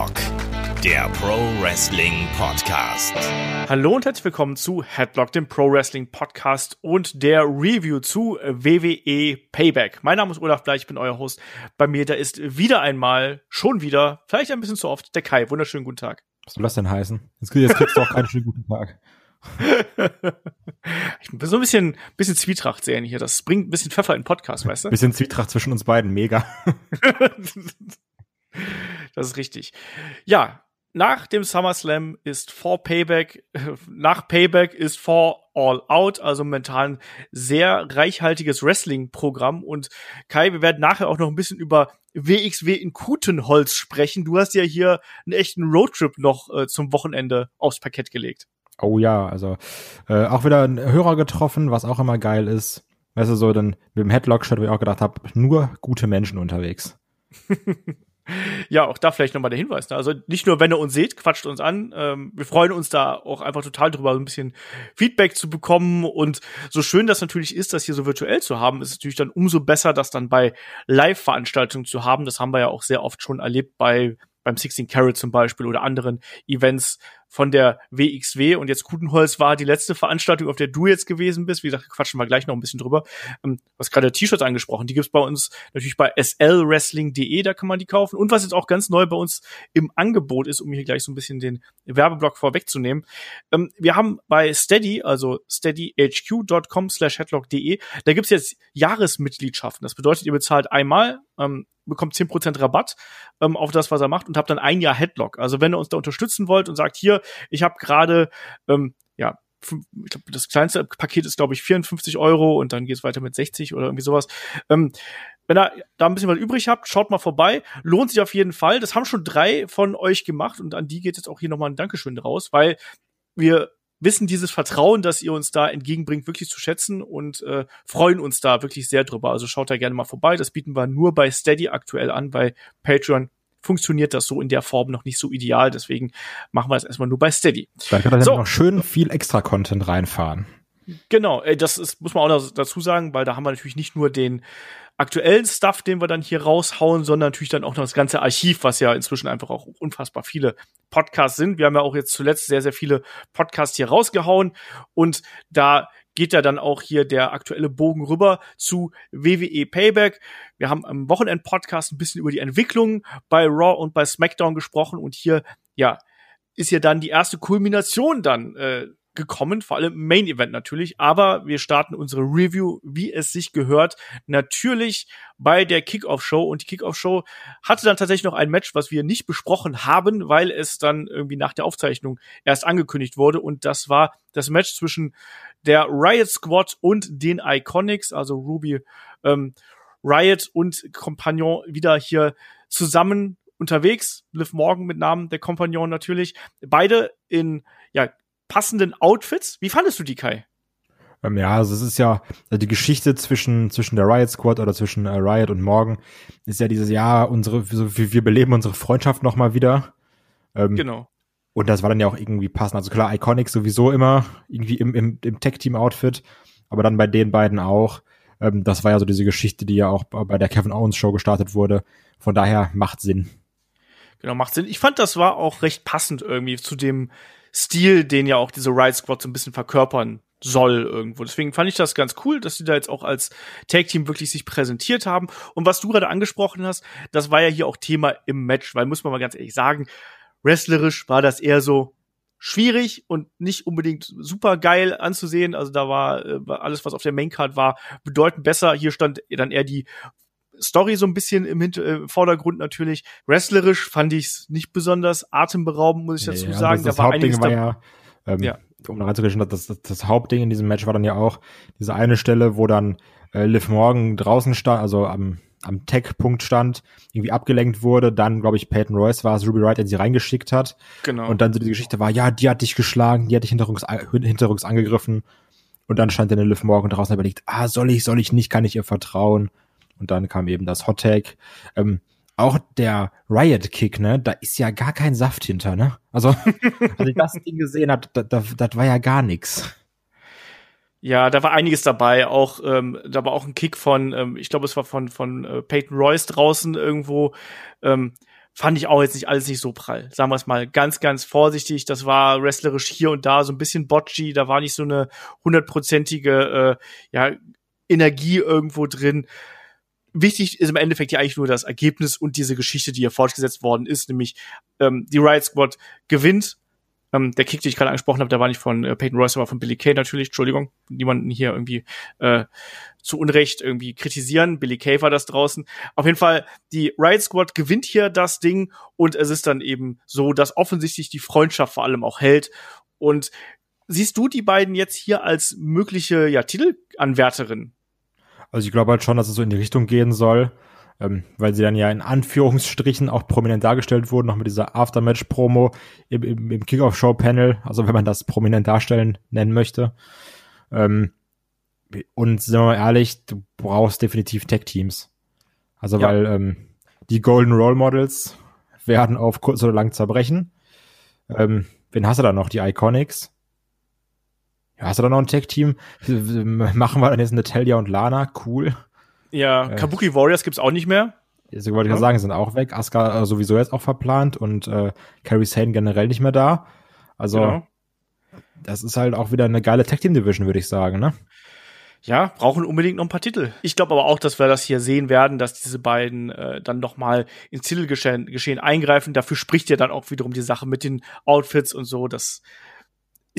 Headlock, der Pro Wrestling Podcast. Hallo und herzlich willkommen zu Headlock, dem Pro Wrestling Podcast und der Review zu WWE Payback. Mein Name ist Olaf Bleich, ich bin euer Host. Bei mir da ist wieder einmal, schon wieder, vielleicht ein bisschen zu oft, der Kai. Wunderschönen guten Tag. Was soll das denn heißen? Jetzt, jetzt kriegst du auch keinen schönen guten Tag. ich bin so ein bisschen, bisschen Zwietracht sehen hier. Das bringt ein bisschen Pfeffer in den Podcast, weißt du? Bisschen Zwietracht zwischen uns beiden, mega. das ist richtig. Ja, nach dem SummerSlam ist vor Payback, nach Payback ist vor All Out, also momentan sehr reichhaltiges Wrestling-Programm. Und Kai, wir werden nachher auch noch ein bisschen über WXW in Kutenholz sprechen. Du hast ja hier einen echten Roadtrip noch äh, zum Wochenende aufs Parkett gelegt. Oh ja, also äh, auch wieder ein Hörer getroffen, was auch immer geil ist. Weißt du, so dann mit dem Headlock-Shirt, wo ich auch gedacht habe, nur gute Menschen unterwegs. ja, auch da vielleicht nochmal der Hinweis. Ne? Also nicht nur, wenn ihr uns seht, quatscht uns an. Ähm, wir freuen uns da auch einfach total drüber, so ein bisschen Feedback zu bekommen. Und so schön das natürlich ist, das hier so virtuell zu haben, ist natürlich dann umso besser, das dann bei Live-Veranstaltungen zu haben. Das haben wir ja auch sehr oft schon erlebt bei beim 16 Carat zum Beispiel oder anderen Events, von der WXW und jetzt Kutenholz war die letzte Veranstaltung, auf der du jetzt gewesen bist. Wie gesagt, quatschen wir gleich noch ein bisschen drüber. Ähm, was gerade T-Shirts angesprochen, die gibt's bei uns natürlich bei slwrestling.de, da kann man die kaufen. Und was jetzt auch ganz neu bei uns im Angebot ist, um hier gleich so ein bisschen den Werbeblock vorwegzunehmen. Ähm, wir haben bei Steady, also steadyhq.com slash headlock.de, da gibt's jetzt Jahresmitgliedschaften. Das bedeutet, ihr bezahlt einmal, ähm, bekommt 10% Rabatt ähm, auf das, was er macht und habt dann ein Jahr Headlock. Also wenn ihr uns da unterstützen wollt und sagt, hier, ich habe gerade, ähm, ja, ich glaube, das kleinste Paket ist, glaube ich, 54 Euro und dann geht es weiter mit 60 oder irgendwie sowas. Ähm, wenn ihr da ein bisschen was übrig habt, schaut mal vorbei. Lohnt sich auf jeden Fall. Das haben schon drei von euch gemacht und an die geht jetzt auch hier nochmal ein Dankeschön raus, weil wir wissen dieses Vertrauen, das ihr uns da entgegenbringt, wirklich zu schätzen und äh, freuen uns da wirklich sehr drüber. Also schaut da gerne mal vorbei. Das bieten wir nur bei Steady aktuell an. Bei Patreon funktioniert das so in der Form noch nicht so ideal. Deswegen machen wir das erstmal nur bei Steady. Da kann er so. noch schön viel extra Content reinfahren. Genau, das ist, muss man auch dazu sagen, weil da haben wir natürlich nicht nur den aktuellen Stuff, den wir dann hier raushauen, sondern natürlich dann auch noch das ganze Archiv, was ja inzwischen einfach auch unfassbar viele Podcasts sind. Wir haben ja auch jetzt zuletzt sehr, sehr viele Podcasts hier rausgehauen und da geht ja dann auch hier der aktuelle Bogen rüber zu WWE Payback. Wir haben am Wochenend-Podcast ein bisschen über die Entwicklung bei Raw und bei SmackDown gesprochen und hier, ja, ist ja dann die erste Kulmination dann äh, gekommen, vor allem Main Event natürlich. Aber wir starten unsere Review, wie es sich gehört, natürlich bei der Kickoff Show. Und die Kickoff Show hatte dann tatsächlich noch ein Match, was wir nicht besprochen haben, weil es dann irgendwie nach der Aufzeichnung erst angekündigt wurde. Und das war das Match zwischen der Riot Squad und den Iconics, also Ruby, ähm, Riot und Compagnon wieder hier zusammen unterwegs. Liv Morgan mit Namen der Kompagnon natürlich. Beide in ja, passenden Outfits. Wie fandest du die, Kai? Ähm, ja, also es ist ja also die Geschichte zwischen zwischen der Riot Squad oder zwischen äh, Riot und Morgan ist ja dieses Jahr unsere so, wir, wir beleben unsere Freundschaft noch mal wieder. Ähm, genau. Und das war dann ja auch irgendwie passend. Also klar, Iconic sowieso immer irgendwie im, im, im Tech-Team-Outfit, aber dann bei den beiden auch. Ähm, das war ja so diese Geschichte, die ja auch bei der Kevin Owens Show gestartet wurde. Von daher macht Sinn. Genau, macht Sinn. Ich fand, das war auch recht passend irgendwie zu dem Stil, den ja auch diese Riot Squad so ein bisschen verkörpern soll irgendwo. Deswegen fand ich das ganz cool, dass sie da jetzt auch als Tag-Team wirklich sich präsentiert haben. Und was du gerade angesprochen hast, das war ja hier auch Thema im Match, weil muss man mal ganz ehrlich sagen, wrestlerisch war das eher so schwierig und nicht unbedingt super geil anzusehen. Also da war, äh, alles, was auf der Maincard war, bedeutend besser. Hier stand dann eher die Story so ein bisschen im, Hinter äh, Vordergrund natürlich. Wrestlerisch fand ich es nicht besonders atemberaubend, muss ich dazu nee, sagen. Das, das da war Hauptding war ja, ähm, ja, um da reinzugehen, das, das, das Hauptding in diesem Match war dann ja auch diese eine Stelle, wo dann äh, Liv Morgan draußen stand, also am am Tech-Punkt stand, irgendwie abgelenkt wurde, dann, glaube ich, Peyton Royce war es, Ruby Wright, der sie reingeschickt hat. Genau. Und dann so die Geschichte war, ja, die hat dich geschlagen, die hat dich hinterrücks, hinterrücks angegriffen. Und dann stand dann Liv Morgan draußen und überlegt, ah, soll ich, soll ich nicht, kann ich ihr vertrauen? Und dann kam eben das Hot Tag. Ähm, auch der Riot Kick, ne, da ist ja gar kein Saft hinter, ne? Also, als ich das Ding gesehen hat, das, das, das war ja gar nix. Ja, da war einiges dabei. Auch ähm, da war auch ein Kick von, ähm, ich glaube, es war von von äh, Peyton Royce draußen irgendwo, ähm, fand ich auch jetzt nicht alles nicht so prall. Sagen wir es mal ganz, ganz vorsichtig. Das war wrestlerisch hier und da so ein bisschen botchy. Da war nicht so eine hundertprozentige äh, ja, Energie irgendwo drin. Wichtig ist im Endeffekt ja eigentlich nur das Ergebnis und diese Geschichte, die hier fortgesetzt worden ist, nämlich ähm, die Riot Squad gewinnt ähm, der Kick, den ich gerade angesprochen habe, der war nicht von äh, Peyton Royce, aber von Billy Kay natürlich. Entschuldigung, niemanden hier irgendwie äh, zu Unrecht irgendwie kritisieren. Billy Kay war das draußen. Auf jeden Fall, die Riot Squad gewinnt hier das Ding und es ist dann eben so, dass offensichtlich die Freundschaft vor allem auch hält. Und siehst du die beiden jetzt hier als mögliche ja, Titelanwärterin? Also ich glaube halt schon, dass es so in die Richtung gehen soll ähm, weil sie dann ja in Anführungsstrichen auch prominent dargestellt wurden, noch mit dieser Aftermatch-Promo im, im, im Kickoff-Show-Panel, also wenn man das prominent darstellen nennen möchte. Ähm, und sind wir mal ehrlich, du brauchst definitiv Tech-Teams. Also ja. weil ähm, die Golden Role Models werden auf kurz oder lang zerbrechen. Ähm, wen hast du da noch? Die Iconics? Ja, hast du da noch ein Tech-Team? Machen wir dann jetzt Natalia und Lana? Cool. Ja, äh, Kabuki Warriors gibt's auch nicht mehr. So wollte ich ja sagen, sind auch weg. Asuka äh, sowieso jetzt auch verplant und äh, Carrie Sane generell nicht mehr da. Also genau. das ist halt auch wieder eine geile Tag Team Division, würde ich sagen, ne? Ja, brauchen unbedingt noch ein paar Titel. Ich glaube aber auch, dass wir das hier sehen werden, dass diese beiden äh, dann noch mal ins Titelgeschehen Geschehen eingreifen. Dafür spricht ja dann auch wiederum die Sache mit den Outfits und so. Das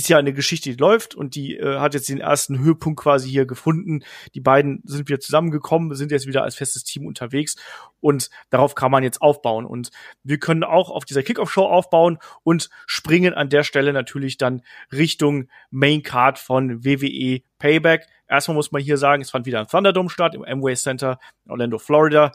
ist ja eine Geschichte, die läuft und die äh, hat jetzt den ersten Höhepunkt quasi hier gefunden. Die beiden sind wieder zusammengekommen, sind jetzt wieder als festes Team unterwegs und darauf kann man jetzt aufbauen. Und wir können auch auf dieser Kickoff-Show aufbauen und springen an der Stelle natürlich dann Richtung Main Card von WWE Payback. Erstmal muss man hier sagen, es fand wieder ein Thunderdome statt im Amway Center in Orlando, Florida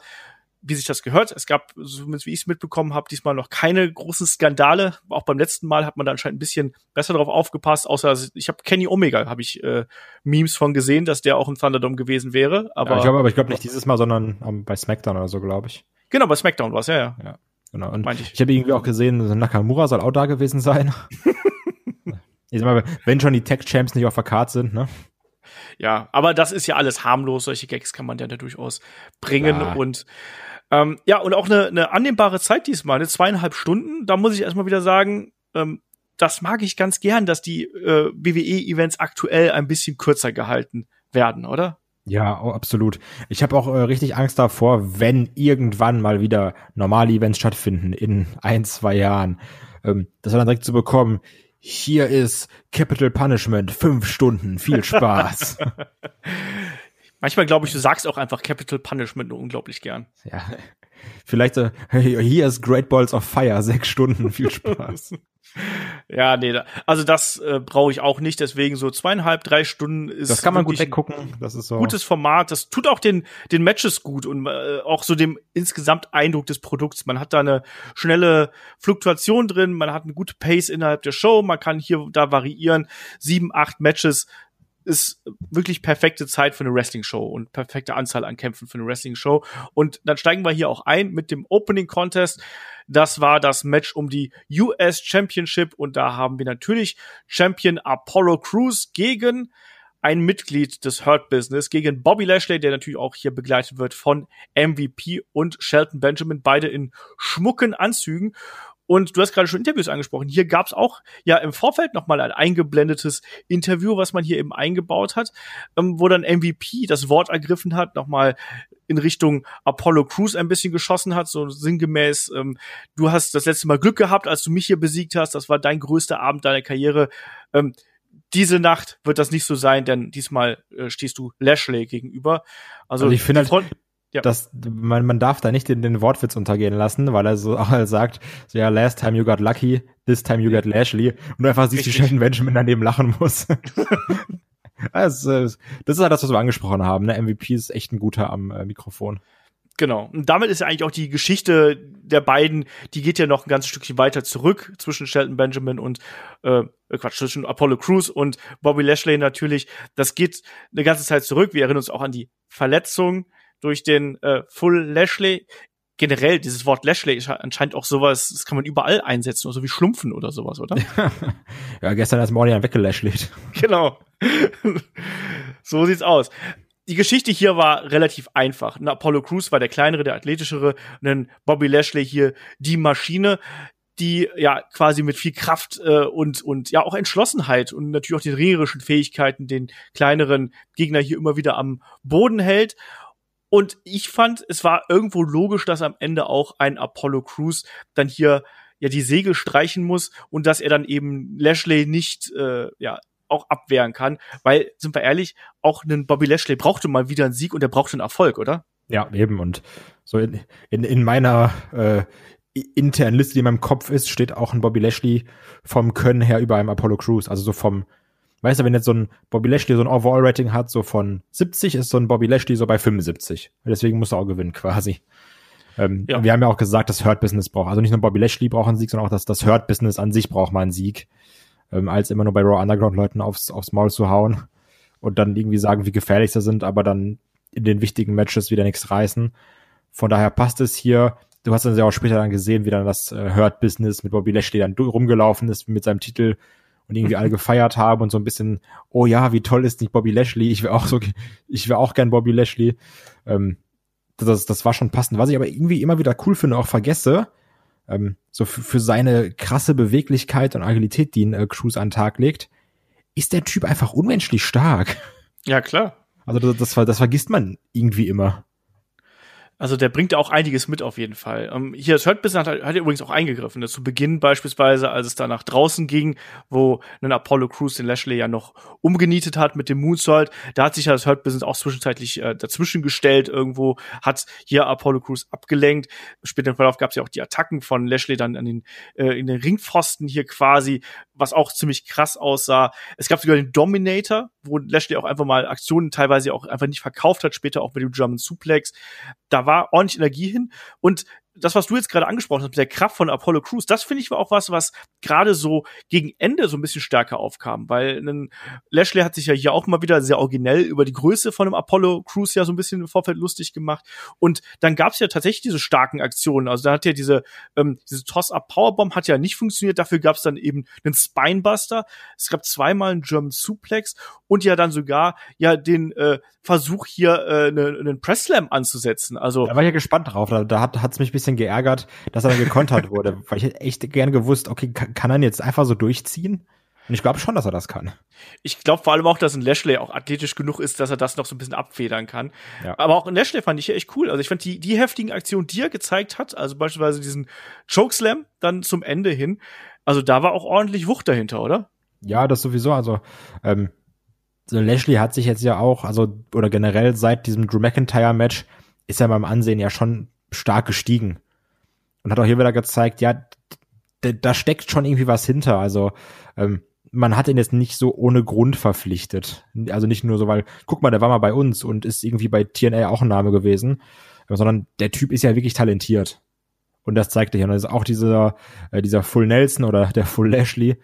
wie sich das gehört. Es gab, zumindest wie ich es mitbekommen habe, diesmal noch keine großen Skandale. Auch beim letzten Mal hat man da anscheinend ein bisschen besser drauf aufgepasst. Außer ich habe Kenny Omega, habe ich äh, Memes von gesehen, dass der auch im Thunderdome gewesen wäre. Aber ja, ich glaube, aber ich glaube nicht dieses Mal, sondern um, bei SmackDown oder so, glaube ich. Genau, bei SmackDown war es, ja, ja. ja. Genau. Und ich, ich habe irgendwie auch gesehen, Nakamura soll auch da gewesen sein. ich sag mal, wenn schon die Tech Champs nicht auf der Karte sind, ne? Ja, aber das ist ja alles harmlos. Solche Gags kann man ja durchaus bringen ja. und ähm, ja, und auch eine, eine annehmbare Zeit diesmal, eine zweieinhalb Stunden. Da muss ich erstmal wieder sagen, ähm, das mag ich ganz gern, dass die äh, WWE-Events aktuell ein bisschen kürzer gehalten werden, oder? Ja, oh, absolut. Ich habe auch äh, richtig Angst davor, wenn irgendwann mal wieder normale Events stattfinden in ein, zwei Jahren, ähm, das dann direkt zu bekommen. Hier ist Capital Punishment, fünf Stunden, viel Spaß. Manchmal glaube ich, du sagst auch einfach Capital Punishment nur unglaublich gern. Ja. Vielleicht äh, hier ist Great Balls of Fire, sechs Stunden, viel Spaß. ja, nee, also das äh, brauche ich auch nicht, deswegen so zweieinhalb, drei Stunden ist. Das kann man gut weggucken. Das ist so. Gutes Format, das tut auch den, den Matches gut und äh, auch so dem insgesamt Eindruck des Produkts. Man hat da eine schnelle Fluktuation drin, man hat eine gute Pace innerhalb der Show, man kann hier da variieren. Sieben, acht Matches ist wirklich perfekte Zeit für eine Wrestling-Show und perfekte Anzahl an Kämpfen für eine Wrestling-Show. Und dann steigen wir hier auch ein mit dem Opening Contest. Das war das Match um die US Championship und da haben wir natürlich Champion Apollo Crews gegen ein Mitglied des Hurt Business gegen Bobby Lashley, der natürlich auch hier begleitet wird von MVP und Shelton Benjamin, beide in schmucken Anzügen. Und du hast gerade schon Interviews angesprochen. Hier gab es auch ja im Vorfeld nochmal ein eingeblendetes Interview, was man hier eben eingebaut hat, ähm, wo dann MVP das Wort ergriffen hat, nochmal in Richtung Apollo Crews ein bisschen geschossen hat, so sinngemäß, ähm, du hast das letzte Mal Glück gehabt, als du mich hier besiegt hast, das war dein größter Abend deiner Karriere. Ähm, diese Nacht wird das nicht so sein, denn diesmal äh, stehst du Lashley gegenüber. Also, also ich finde halt, ja. Das, man, man darf da nicht den, den Wortwitz untergehen lassen, weil er so auch halt sagt, so ja, last time you got lucky, this time you got Lashley und du einfach siehst, wie Shelton Benjamin daneben lachen muss. also, das ist halt das, was wir angesprochen haben. Ne? MVP ist echt ein guter am äh, Mikrofon. Genau. Und damit ist ja eigentlich auch die Geschichte der beiden, die geht ja noch ein ganzes Stückchen weiter zurück zwischen Shelton Benjamin und äh, Quatsch, zwischen Apollo Crews und Bobby Lashley natürlich. Das geht eine ganze Zeit zurück. Wir erinnern uns auch an die Verletzung durch den äh, Full Lashley. Generell, dieses Wort Lashley ist anscheinend auch sowas, das kann man überall einsetzen, so wie Schlumpfen oder sowas, oder? ja, gestern als Mordian weggelashlet. Genau. so sieht's aus. die Geschichte hier war relativ einfach. Ein Apollo Crews war der kleinere, der athletischere, und ein Bobby Lashley hier die Maschine, die ja quasi mit viel Kraft äh, und und ja auch Entschlossenheit und natürlich auch den ringerischen Fähigkeiten den kleineren Gegner hier immer wieder am Boden hält. Und ich fand, es war irgendwo logisch, dass am Ende auch ein Apollo Crews dann hier ja die Segel streichen muss und dass er dann eben Lashley nicht äh, ja auch abwehren kann, weil sind wir ehrlich, auch ein Bobby Lashley brauchte mal wieder einen Sieg und er brauchte einen Erfolg, oder? Ja, eben. Und so in, in, in meiner äh, internen Liste, die in meinem Kopf ist, steht auch ein Bobby Lashley vom Können her über einem Apollo Crews, also so vom Weißt du, wenn jetzt so ein Bobby Lashley so ein Overall-Rating hat, so von 70, ist so ein Bobby Lashley so bei 75. Deswegen muss er auch gewinnen, quasi. Ähm, ja. Wir haben ja auch gesagt, das Hurt Business braucht, also nicht nur Bobby Lashley braucht einen Sieg, sondern auch das, das Hurt Business an sich braucht mal einen Sieg, ähm, als immer nur bei Raw Underground Leuten aufs, aufs Maul zu hauen und dann irgendwie sagen, wie gefährlich sie sind, aber dann in den wichtigen Matches wieder nichts reißen. Von daher passt es hier. Du hast dann ja auch später dann gesehen, wie dann das äh, Hurt Business mit Bobby Lashley dann rumgelaufen ist mit seinem Titel und irgendwie alle gefeiert haben und so ein bisschen, oh ja, wie toll ist nicht Bobby Lashley? Ich will auch so, ich will auch gern Bobby Lashley. Ähm, das, das war schon passend. Was ich aber irgendwie immer wieder cool finde, auch vergesse, ähm, so für, für seine krasse Beweglichkeit und Agilität, die ein äh, Cruz an den Tag legt, ist der Typ einfach unmenschlich stark. Ja, klar. Also das, das, das vergisst man irgendwie immer. Also der bringt auch einiges mit auf jeden Fall. Ähm, hier, das Hurt Business hat, hat er übrigens auch eingegriffen. Das zu Beginn beispielsweise, als es da nach draußen ging, wo ein Apollo Crews den Lashley ja noch umgenietet hat mit dem Moonsault, da hat sich ja das Hurt Business auch zwischenzeitlich äh, dazwischen gestellt irgendwo, hat hier Apollo Crews abgelenkt. Später im Verlauf gab es ja auch die Attacken von Lashley dann an den, äh, in den Ringpfosten hier quasi, was auch ziemlich krass aussah. Es gab sogar den Dominator, wo Lashley auch einfach mal Aktionen teilweise auch einfach nicht verkauft hat, später auch mit dem German Suplex. Da war ordentlich Energie hin. Und das, was du jetzt gerade angesprochen hast mit der Kraft von Apollo Crews, das finde ich war auch was, was gerade so gegen Ende so ein bisschen stärker aufkam, weil ein Lashley hat sich ja hier auch mal wieder sehr originell über die Größe von einem Apollo Crews ja so ein bisschen im Vorfeld lustig gemacht. Und dann gab es ja tatsächlich diese starken Aktionen, also da hat ja diese ähm, diese Toss-Up Powerbomb hat ja nicht funktioniert, dafür gab es dann eben einen Spinebuster, es gab zweimal einen German Suplex und ja dann sogar ja den äh, Versuch hier äh, einen, einen Press Slam anzusetzen. Also da war ich ja gespannt drauf, da, da hat hat's mich ein bisschen geärgert, dass er dann gekontert wurde, weil ich hätte echt gerne gewusst, okay, kann, kann er jetzt einfach so durchziehen? Und ich glaube schon, dass er das kann. Ich glaube vor allem auch, dass ein Lashley auch athletisch genug ist, dass er das noch so ein bisschen abfedern kann. Ja. Aber auch ein Lashley fand ich ja echt cool. Also ich fand die, die heftigen Aktionen, die er gezeigt hat, also beispielsweise diesen Chokeslam dann zum Ende hin, also da war auch ordentlich Wucht dahinter, oder? Ja, das sowieso. Also ähm, so Lashley hat sich jetzt ja auch, also oder generell seit diesem Drew McIntyre Match ist er beim Ansehen ja schon stark gestiegen und hat auch hier wieder gezeigt, ja, da steckt schon irgendwie was hinter. Also ähm, man hat ihn jetzt nicht so ohne Grund verpflichtet. Also nicht nur so, weil, guck mal, der war mal bei uns und ist irgendwie bei TNA auch ein Name gewesen, sondern der Typ ist ja wirklich talentiert. Und das zeigt er hier. Und das ist auch dieser, äh, dieser Full Nelson oder der Full Lashley.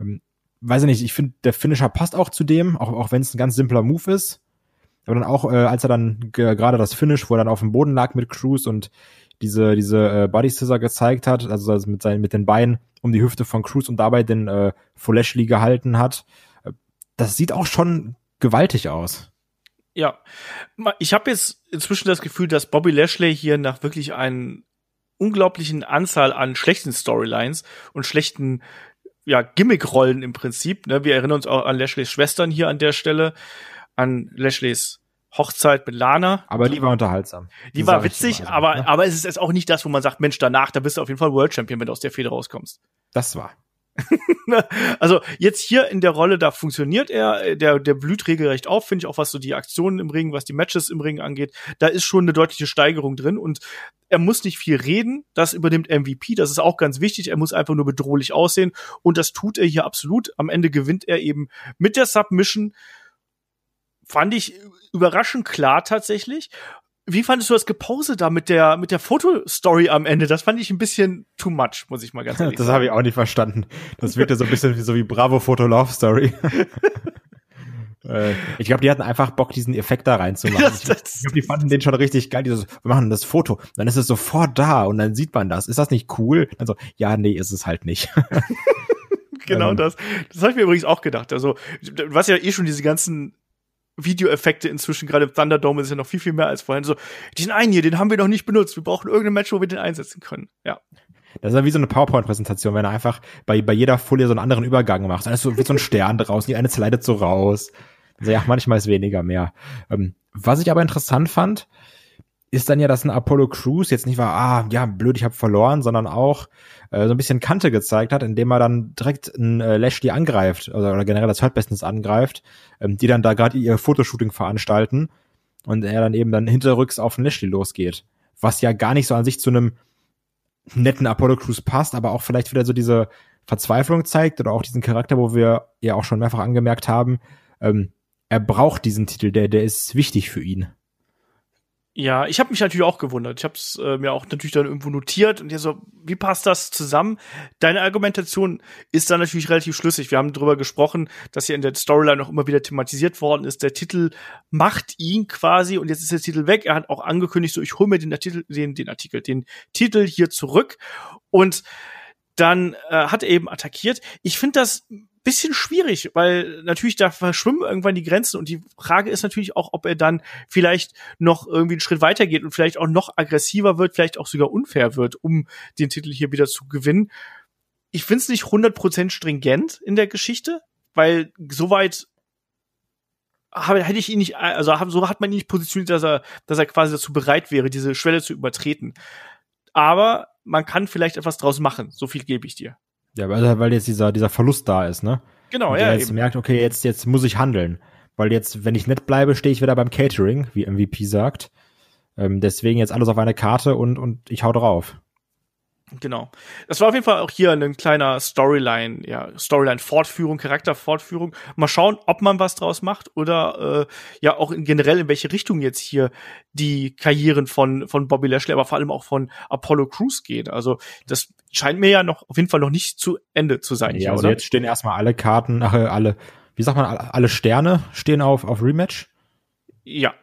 Ähm, weiß ich nicht, ich finde, der Finisher passt auch zu dem, auch, auch wenn es ein ganz simpler Move ist. Aber dann auch, äh, als er dann gerade das Finish, wo er dann auf dem Boden lag mit Cruz und diese, diese äh, Body Scissor gezeigt hat, also, also mit, seinen, mit den Beinen um die Hüfte von Cruz und dabei den äh, Lashley gehalten hat. Äh, das sieht auch schon gewaltig aus. Ja, ich habe jetzt inzwischen das Gefühl, dass Bobby Lashley hier nach wirklich einer unglaublichen Anzahl an schlechten Storylines und schlechten ja, Gimmick-Rollen im Prinzip. Ne? Wir erinnern uns auch an Lashleys Schwestern hier an der Stelle, an Lashleys Hochzeit mit Lana. Aber die war unterhaltsam. Die, die war witzig, aber, ne? aber es ist jetzt auch nicht das, wo man sagt, Mensch, danach, da bist du auf jeden Fall World Champion, wenn du aus der Feder rauskommst. Das war. also jetzt hier in der Rolle, da funktioniert er, der, der blüht regelrecht auf, finde ich auch, was so die Aktionen im Ring, was die Matches im Ring angeht. Da ist schon eine deutliche Steigerung drin und er muss nicht viel reden, das übernimmt MVP, das ist auch ganz wichtig, er muss einfach nur bedrohlich aussehen und das tut er hier absolut. Am Ende gewinnt er eben mit der Submission fand ich überraschend klar tatsächlich. Wie fandest du das Gepose da mit der mit der Fotostory am Ende? Das fand ich ein bisschen too much, muss ich mal ganz ehrlich das sagen. Das habe ich auch nicht verstanden. Das wirkte so ein bisschen wie so wie Bravo Foto Love Story. Äh, ich glaube, die hatten einfach Bock, diesen Effekt da reinzumachen. Ich glaube, die fanden den schon richtig geil. Dieses, wir machen das Foto, dann ist es sofort da und dann sieht man das. Ist das nicht cool? Also, ja, nee, ist es halt nicht. genau ähm. das. Das habe ich mir übrigens auch gedacht. Also, du hast ja eh schon diese ganzen Videoeffekte inzwischen, gerade im Thunderdome ist ja noch viel, viel mehr als vorhin. So, den einen hier, den haben wir noch nicht benutzt. Wir brauchen irgendein Match, wo wir den einsetzen können. Ja. Das ist ja wie so eine PowerPoint-Präsentation, wenn er einfach bei, bei jeder Folie so einen anderen Übergang macht. Ist so, wie so ein Stern draußen, die eine slidet so raus. Also ja, manchmal ist weniger mehr. Ähm, was ich aber interessant fand, ist dann ja, dass ein Apollo Crews jetzt nicht war, ah, ja, blöd, ich habe verloren, sondern auch äh, so ein bisschen Kante gezeigt hat, indem er dann direkt ein äh, Lashley angreift, oder, oder generell das Hurt Business angreift, ähm, die dann da gerade ihr Fotoshooting veranstalten und er dann eben dann hinterrücks auf den Lashley losgeht. Was ja gar nicht so an sich zu einem netten Apollo Crews passt, aber auch vielleicht wieder so diese Verzweiflung zeigt oder auch diesen Charakter, wo wir ja auch schon mehrfach angemerkt haben, ähm, er braucht diesen Titel, der, der ist wichtig für ihn. Ja, ich habe mich natürlich auch gewundert. Ich habe es äh, mir auch natürlich dann irgendwo notiert und hier so, wie passt das zusammen? Deine Argumentation ist dann natürlich relativ schlüssig. Wir haben darüber gesprochen, dass hier in der Storyline auch immer wieder thematisiert worden ist. Der Titel macht ihn quasi und jetzt ist der Titel weg. Er hat auch angekündigt, so ich hole mir den Artikel, den, den Artikel, den Titel hier zurück und dann äh, hat er eben attackiert. Ich finde das bisschen schwierig, weil natürlich da verschwimmen irgendwann die Grenzen und die Frage ist natürlich auch, ob er dann vielleicht noch irgendwie einen Schritt weiter geht und vielleicht auch noch aggressiver wird, vielleicht auch sogar unfair wird, um den Titel hier wieder zu gewinnen. Ich finde es nicht 100% stringent in der Geschichte, weil soweit hätte ich ihn nicht, also so hat man ihn nicht positioniert, dass er, dass er quasi dazu bereit wäre, diese Schwelle zu übertreten. Aber man kann vielleicht etwas draus machen. So viel gebe ich dir. Ja, weil, weil jetzt dieser, dieser Verlust da ist, ne? Genau, Und ja. Er jetzt eben. merkt, okay, jetzt, jetzt muss ich handeln. Weil jetzt, wenn ich nett bleibe, stehe ich wieder beim Catering, wie MVP sagt. Ähm, deswegen jetzt alles auf eine Karte und, und ich hau drauf. Genau. Das war auf jeden Fall auch hier ein kleiner Storyline, ja, Storyline-Fortführung, Charakterfortführung. Mal schauen, ob man was draus macht oder äh, ja auch in generell in welche Richtung jetzt hier die Karrieren von von Bobby Lashley, aber vor allem auch von Apollo Crews geht. Also das scheint mir ja noch auf jeden Fall noch nicht zu Ende zu sein. Ja, hier, also oder? jetzt stehen erstmal alle Karten, ach, äh, alle, wie sagt man, alle Sterne stehen auf, auf Rematch. Ja.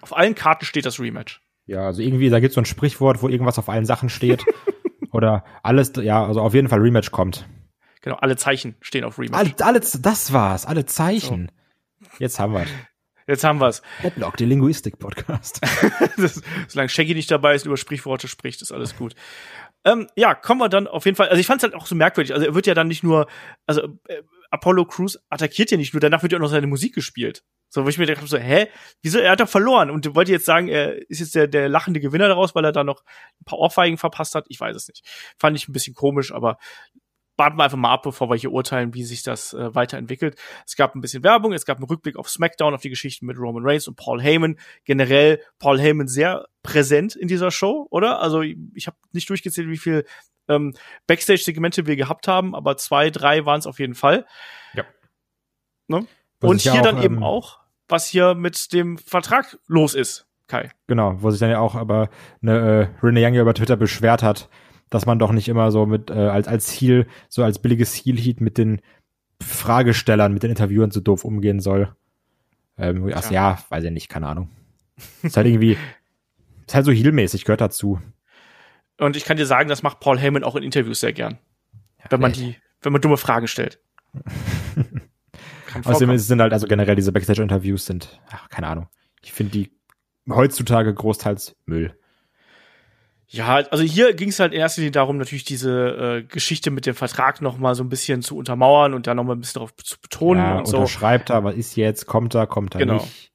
Auf allen Karten steht das Rematch. Ja, also irgendwie, da gibt's so ein Sprichwort, wo irgendwas auf allen Sachen steht. Oder alles, ja, also auf jeden Fall Rematch kommt. Genau, alle Zeichen stehen auf Rematch. Alle, alle, das war's, alle Zeichen. Jetzt haben wir's. Jetzt haben wir's. Headlock, der Linguistik-Podcast. solange Shaggy nicht dabei ist über Sprichworte spricht, ist alles gut. Ähm, ja, kommen wir dann auf jeden Fall. Also ich fand es halt auch so merkwürdig. Also er wird ja dann nicht nur, also äh, Apollo Crews attackiert ja nicht nur, danach wird ja auch noch seine Musik gespielt. So, wo ich mir dachte, so, hä? Wieso? Er hat doch verloren. Und wollte jetzt sagen, er ist jetzt der, der lachende Gewinner daraus, weil er da noch ein paar Ohrfeigen verpasst hat. Ich weiß es nicht. Fand ich ein bisschen komisch, aber warten wir einfach mal ab, bevor wir hier urteilen, wie sich das äh, weiterentwickelt. Es gab ein bisschen Werbung, es gab einen Rückblick auf SmackDown, auf die Geschichten mit Roman Reigns und Paul Heyman. Generell Paul Heyman sehr präsent in dieser Show, oder? Also ich, ich habe nicht durchgezählt, wie viel ähm, Backstage-Segmente wir gehabt haben, aber zwei, drei waren es auf jeden Fall. Ja. Ne? Und ja hier auch, dann eben ähm, auch, was hier mit dem Vertrag los ist, Kai. Genau, wo sich dann ja auch aber eine äh, Renee Young ja über Twitter beschwert hat, dass man doch nicht immer so mit äh, als als Heal, so als billiges Heal Heat mit den Fragestellern, mit den Interviewern so doof umgehen soll. Ähm, ach, ja, weiß ich nicht, keine Ahnung. ist halt irgendwie, ist halt so Heal-mäßig, gehört dazu. Und ich kann dir sagen, das macht Paul Heyman auch in Interviews sehr gern. wenn man die, wenn man dumme Fragen stellt. Außerdem sind halt also generell diese Backstage-Interviews sind, ach, keine Ahnung. Ich finde die heutzutage großteils Müll. Ja, also hier ging es halt in erster Linie darum, natürlich diese äh, Geschichte mit dem Vertrag noch mal so ein bisschen zu untermauern und da noch mal ein bisschen darauf zu betonen ja, und so. unterschreibt er, was ist jetzt, kommt er, kommt er Genau. nicht.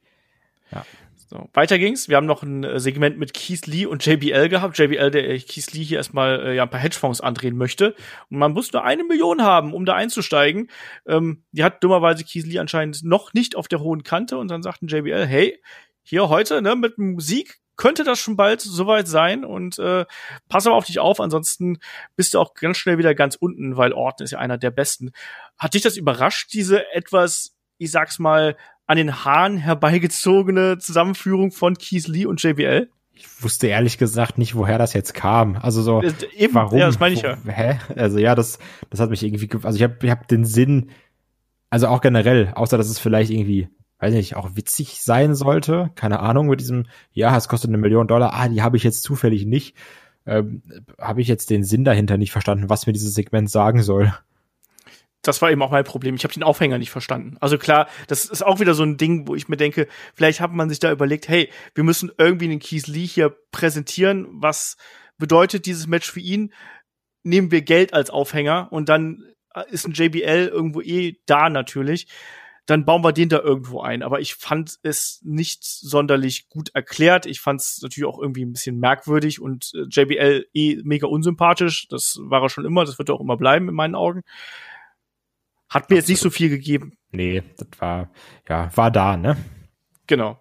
So. Weiter ging's. Wir haben noch ein äh, Segment mit Keith Lee und JBL gehabt. JBL, der äh, Keith Lee hier erstmal äh, ja ein paar Hedgefonds andrehen möchte. Und man muss nur eine Million haben, um da einzusteigen. Ähm, die hat dummerweise Keith Lee anscheinend noch nicht auf der hohen Kante und dann sagten JBL, hey, hier heute, ne, mit Musik könnte das schon bald soweit sein und äh, pass aber auf dich auf, ansonsten bist du auch ganz schnell wieder ganz unten, weil Orton ist ja einer der besten. Hat dich das überrascht, diese etwas, ich sag's mal, an den Haaren herbeigezogene Zusammenführung von Keith Lee und JBL? Ich wusste ehrlich gesagt nicht, woher das jetzt kam. Also so, Äh, Eben, warum? ja, das meine ich ja. Hä? Also ja, das, das hat mich irgendwie, ge- also ich habe ich hab den Sinn, also auch generell, außer dass es vielleicht irgendwie, weiß nicht, auch witzig sein sollte, keine Ahnung, mit diesem, ja, es kostet eine Million Dollar, ah, die habe ich jetzt zufällig nicht, ähm, habe ich jetzt den Sinn dahinter nicht verstanden, was mir dieses Segment sagen soll. Das war eben auch mein Problem. Ich habe den Aufhänger nicht verstanden. Also klar, das ist auch wieder so ein Ding, wo ich mir denke, vielleicht hat man sich da überlegt, hey, wir müssen irgendwie den Keith Lee hier präsentieren. Was bedeutet dieses Match für ihn? Nehmen wir Geld als Aufhänger und dann ist ein JBL irgendwo eh da natürlich. Dann bauen wir den da irgendwo ein. Aber ich fand es nicht sonderlich gut erklärt. Ich fand es natürlich auch irgendwie ein bisschen merkwürdig und äh, JBL eh mega unsympathisch. Das war er schon immer. Das wird er auch immer bleiben in meinen Augen. Hat mir jetzt nicht so viel gegeben. Nee, das war, ja, war da, ne? Genau.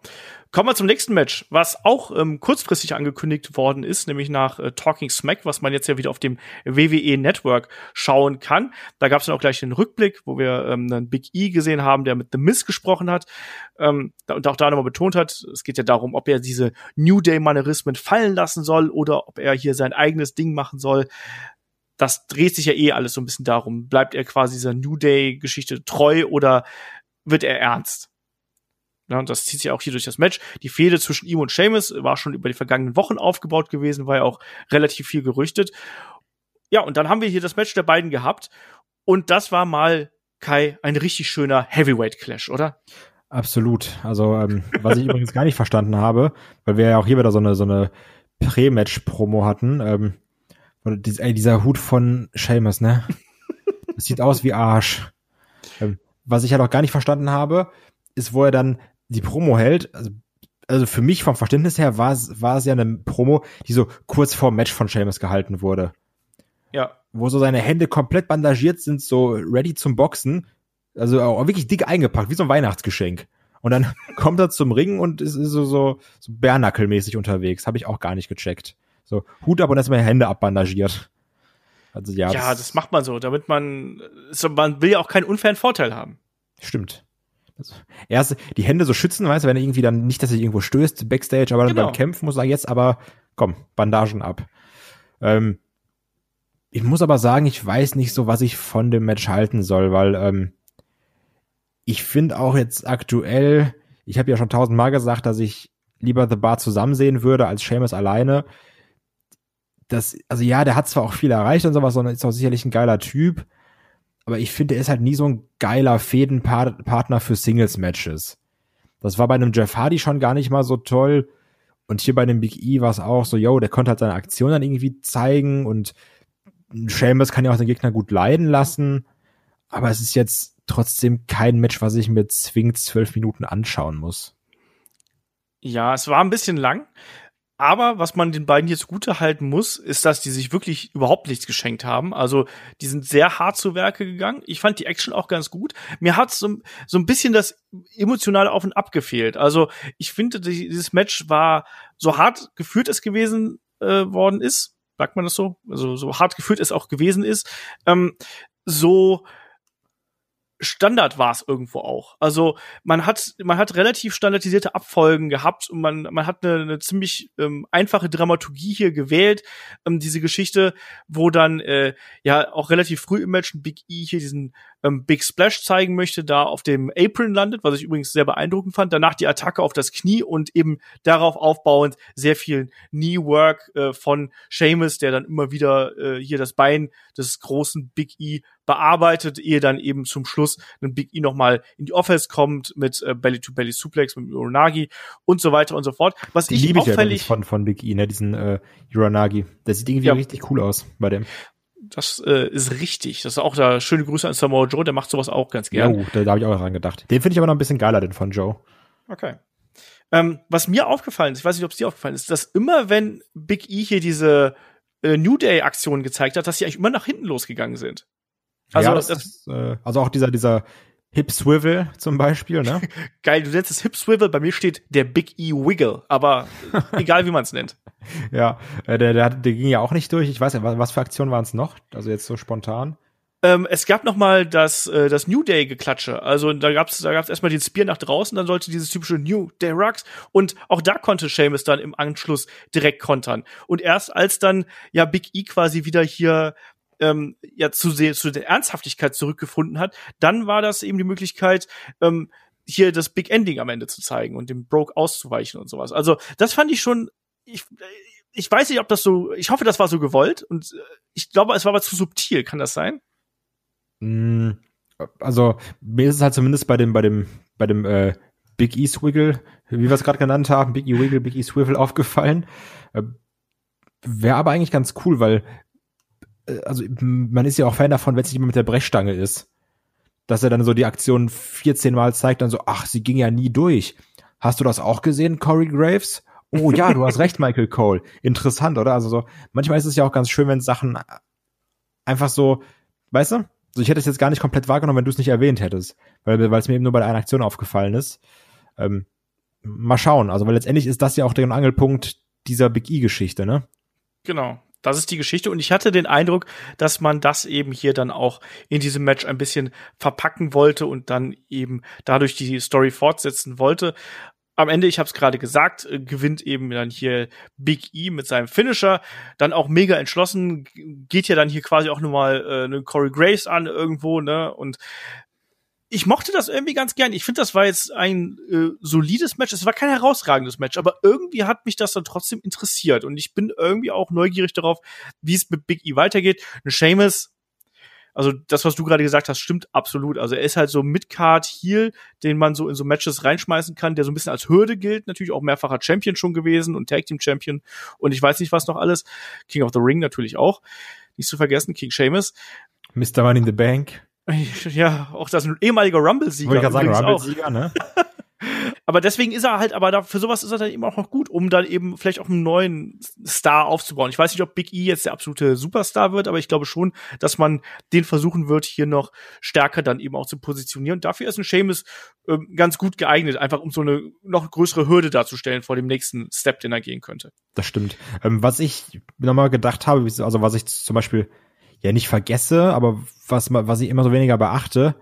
Kommen wir zum nächsten Match, was auch ähm, kurzfristig angekündigt worden ist, nämlich nach äh, Talking Smack, was man jetzt ja wieder auf dem WWE Network schauen kann. Da gab es dann auch gleich den Rückblick, wo wir ähm, einen Big E gesehen haben, der mit The Miz gesprochen hat ähm, und auch da nochmal betont hat, es geht ja darum, ob er diese New Day-Manierismen fallen lassen soll oder ob er hier sein eigenes Ding machen soll das dreht sich ja eh alles so ein bisschen darum. Bleibt er quasi dieser New Day-Geschichte treu oder wird er ernst? Ja, und das zieht sich auch hier durch das Match. Die Fehde zwischen ihm und Seamus war schon über die vergangenen Wochen aufgebaut gewesen, war ja auch relativ viel gerüchtet. Ja, und dann haben wir hier das Match der beiden gehabt. Und das war mal, Kai, ein richtig schöner Heavyweight-Clash, oder? Absolut. Also, ähm, was ich übrigens gar nicht verstanden habe, weil wir ja auch hier wieder so eine, so eine Prä-Match-Promo hatten, ähm, ey, dieser Hut von Seamus, ne? Das sieht aus wie Arsch. Ähm, was ich halt auch gar nicht verstanden habe, ist, wo er dann die Promo hält. Also, also für mich vom Verständnis her war es, war es ja eine Promo, die so kurz vor Match von Seamus gehalten wurde. Ja. Wo so seine Hände komplett bandagiert sind, so ready zum Boxen. Also auch wirklich dick eingepackt, wie so ein Weihnachtsgeschenk. Und dann kommt er zum Ring und ist, ist so, so, so Bärnackelmäßig unterwegs. Habe ich auch gar nicht gecheckt. So, Hut ab und erstmal Hände abbandagiert. Also ja. Ja, das, das macht man so, damit man, so, man will ja auch keinen unfairen Vorteil haben. Stimmt. Also, erst die Hände so schützen, weißt du, wenn er irgendwie dann nicht, dass er irgendwo stößt, Backstage, aber dann genau. beim Kämpfen muss er jetzt aber, komm, Bandagen ab. Ähm, ich muss aber sagen, ich weiß nicht so, was ich von dem Match halten soll, weil ähm, ich finde auch jetzt aktuell, ich habe ja schon tausendmal gesagt, dass ich lieber The Bar zusammen sehen würde als Seamus alleine das, also ja, der hat zwar auch viel erreicht und sowas, sondern ist auch sicherlich ein geiler Typ. Aber ich finde, er ist halt nie so ein geiler Fädenpartner für Singles-Matches. Das war bei einem Jeff Hardy schon gar nicht mal so toll. Und hier bei einem Big E war es auch so, yo, der konnte halt seine Aktion dann irgendwie zeigen und Sheamus kann ja auch den Gegner gut leiden lassen. Aber es ist jetzt trotzdem kein Match, was ich mir zwingend zwölf Minuten anschauen muss. Ja, es war ein bisschen lang. Aber was man den beiden hier zugute halten muss, ist, dass die sich wirklich überhaupt nichts geschenkt haben. Also die sind sehr hart zu Werke gegangen. Ich fand die Action auch ganz gut. Mir hat so, so ein bisschen das emotionale Auf und Ab gefehlt. Also ich finde, dieses Match war so hart geführt es gewesen äh, worden ist. Sagt man das so? Also so hart geführt es auch gewesen ist. Ähm, so Standard war es irgendwo auch. Also man hat man hat relativ standardisierte Abfolgen gehabt und man man hat eine, eine ziemlich ähm, einfache Dramaturgie hier gewählt. Ähm, diese Geschichte, wo dann äh, ja auch relativ früh im Match ein Big E hier diesen ähm, Big Splash zeigen möchte, da auf dem Apron landet, was ich übrigens sehr beeindruckend fand. Danach die Attacke auf das Knie und eben darauf aufbauend sehr viel Knee Work äh, von Seamus, der dann immer wieder äh, hier das Bein des großen Big E bearbeitet, ehe dann eben zum Schluss ein Big E nochmal in die Offense kommt mit äh, Belly-to-Belly Suplex mit Uranagi und so weiter und so fort. Was die ich liebe auffällig ich ja von, von Big E, ne, diesen äh, Uranagi. Der sieht irgendwie ja. richtig cool aus bei dem. Das äh, ist richtig. Das ist auch da schöne Grüße an Samoa Joe, der macht sowas auch ganz gerne. Ja, da, da habe ich auch dran gedacht. Den finde ich aber noch ein bisschen geiler, den von Joe. Okay. Ähm, was mir aufgefallen ist, ich weiß nicht, ob es dir aufgefallen ist, dass immer wenn Big E hier diese äh, New Day Aktion gezeigt hat, dass sie eigentlich immer nach hinten losgegangen sind. Also, ja, das, das, ist, äh, also auch dieser, dieser Hip Swivel zum Beispiel, ne? Geil, du nennst es Hip Swivel, bei mir steht der Big E Wiggle, aber egal wie man es nennt. Ja, äh, der, der, der ging ja auch nicht durch. Ich weiß ja, was für Aktionen waren es noch? Also jetzt so spontan. Ähm, es gab noch mal das, äh, das New Day Geklatsche. Also da gab's da gab's erstmal den Spear nach draußen, dann sollte dieses typische New Day Rocks und auch da konnte Seamus dann im Anschluss direkt kontern. Und erst als dann ja Big E quasi wieder hier ähm, ja zu, zu der Ernsthaftigkeit zurückgefunden hat, dann war das eben die Möglichkeit, ähm, hier das Big Ending am Ende zu zeigen und dem Broke auszuweichen und sowas. Also das fand ich schon, ich, ich weiß nicht, ob das so, ich hoffe, das war so gewollt und äh, ich glaube, es war aber zu subtil, kann das sein? Mm, also mir ist es halt zumindest bei dem, bei dem, bei dem äh, Big E Swiggle, wie wir es gerade genannt haben, Big E Wiggle, Big E Swivel aufgefallen. Äh, Wäre aber eigentlich ganz cool, weil äh, also man ist ja auch Fan davon, wenn es nicht immer mit der Brechstange ist. Dass er dann so die Aktion 14 Mal zeigt, dann so, ach, sie ging ja nie durch. Hast du das auch gesehen, Corey Graves? Oh ja, du hast recht, Michael Cole. Interessant, oder? Also so, manchmal ist es ja auch ganz schön, wenn Sachen einfach so, weißt du? Also ich hätte es jetzt gar nicht komplett wahrgenommen, wenn du es nicht erwähnt hättest, weil weil es mir eben nur bei der einen Aktion aufgefallen ist. Ähm, mal schauen, also weil letztendlich ist das ja auch der Angelpunkt dieser Big E-Geschichte, ne? Genau. Das ist die Geschichte und ich hatte den Eindruck, dass man das eben hier dann auch in diesem Match ein bisschen verpacken wollte und dann eben dadurch die Story fortsetzen wollte. Am Ende, ich habe es gerade gesagt, äh, gewinnt eben dann hier Big E mit seinem Finisher, dann auch mega entschlossen, geht ja dann hier quasi auch nochmal äh, eine Corey Graves an irgendwo, ne? Und ich mochte das irgendwie ganz gern. Ich finde, das war jetzt ein äh, solides Match. Es war kein herausragendes Match, aber irgendwie hat mich das dann trotzdem interessiert. Und ich bin irgendwie auch neugierig darauf, wie es mit Big E weitergeht. Ein Seamus, also das, was du gerade gesagt hast, stimmt absolut. Also er ist halt so Midcard Heel, den man so in so Matches reinschmeißen kann, der so ein bisschen als Hürde gilt. Natürlich auch mehrfacher Champion schon gewesen und Tag Team Champion und ich weiß nicht was noch alles. King of the Ring natürlich auch. Nicht zu vergessen, King Seamus. Mr. Money in the Bank. Ja, auch das ist ein ehemaliger Rumble-Sieger. Wollte ich gerade sagen, Rumble-Sieger, ne? aber deswegen ist er halt, aber da, für sowas ist er dann eben auch noch gut, um dann eben vielleicht auch einen neuen Star aufzubauen. Ich weiß nicht, ob Big E jetzt der absolute Superstar wird, aber ich glaube schon, dass man den versuchen wird, hier noch stärker dann eben auch zu positionieren. dafür ist ein Seamus äh, ganz gut geeignet, einfach um so eine noch größere Hürde darzustellen vor dem nächsten Step, den er gehen könnte. Das stimmt. Ähm, was ich nochmal gedacht habe, also was ich zum Beispiel ja nicht vergesse, aber was, was ich immer so weniger beachte,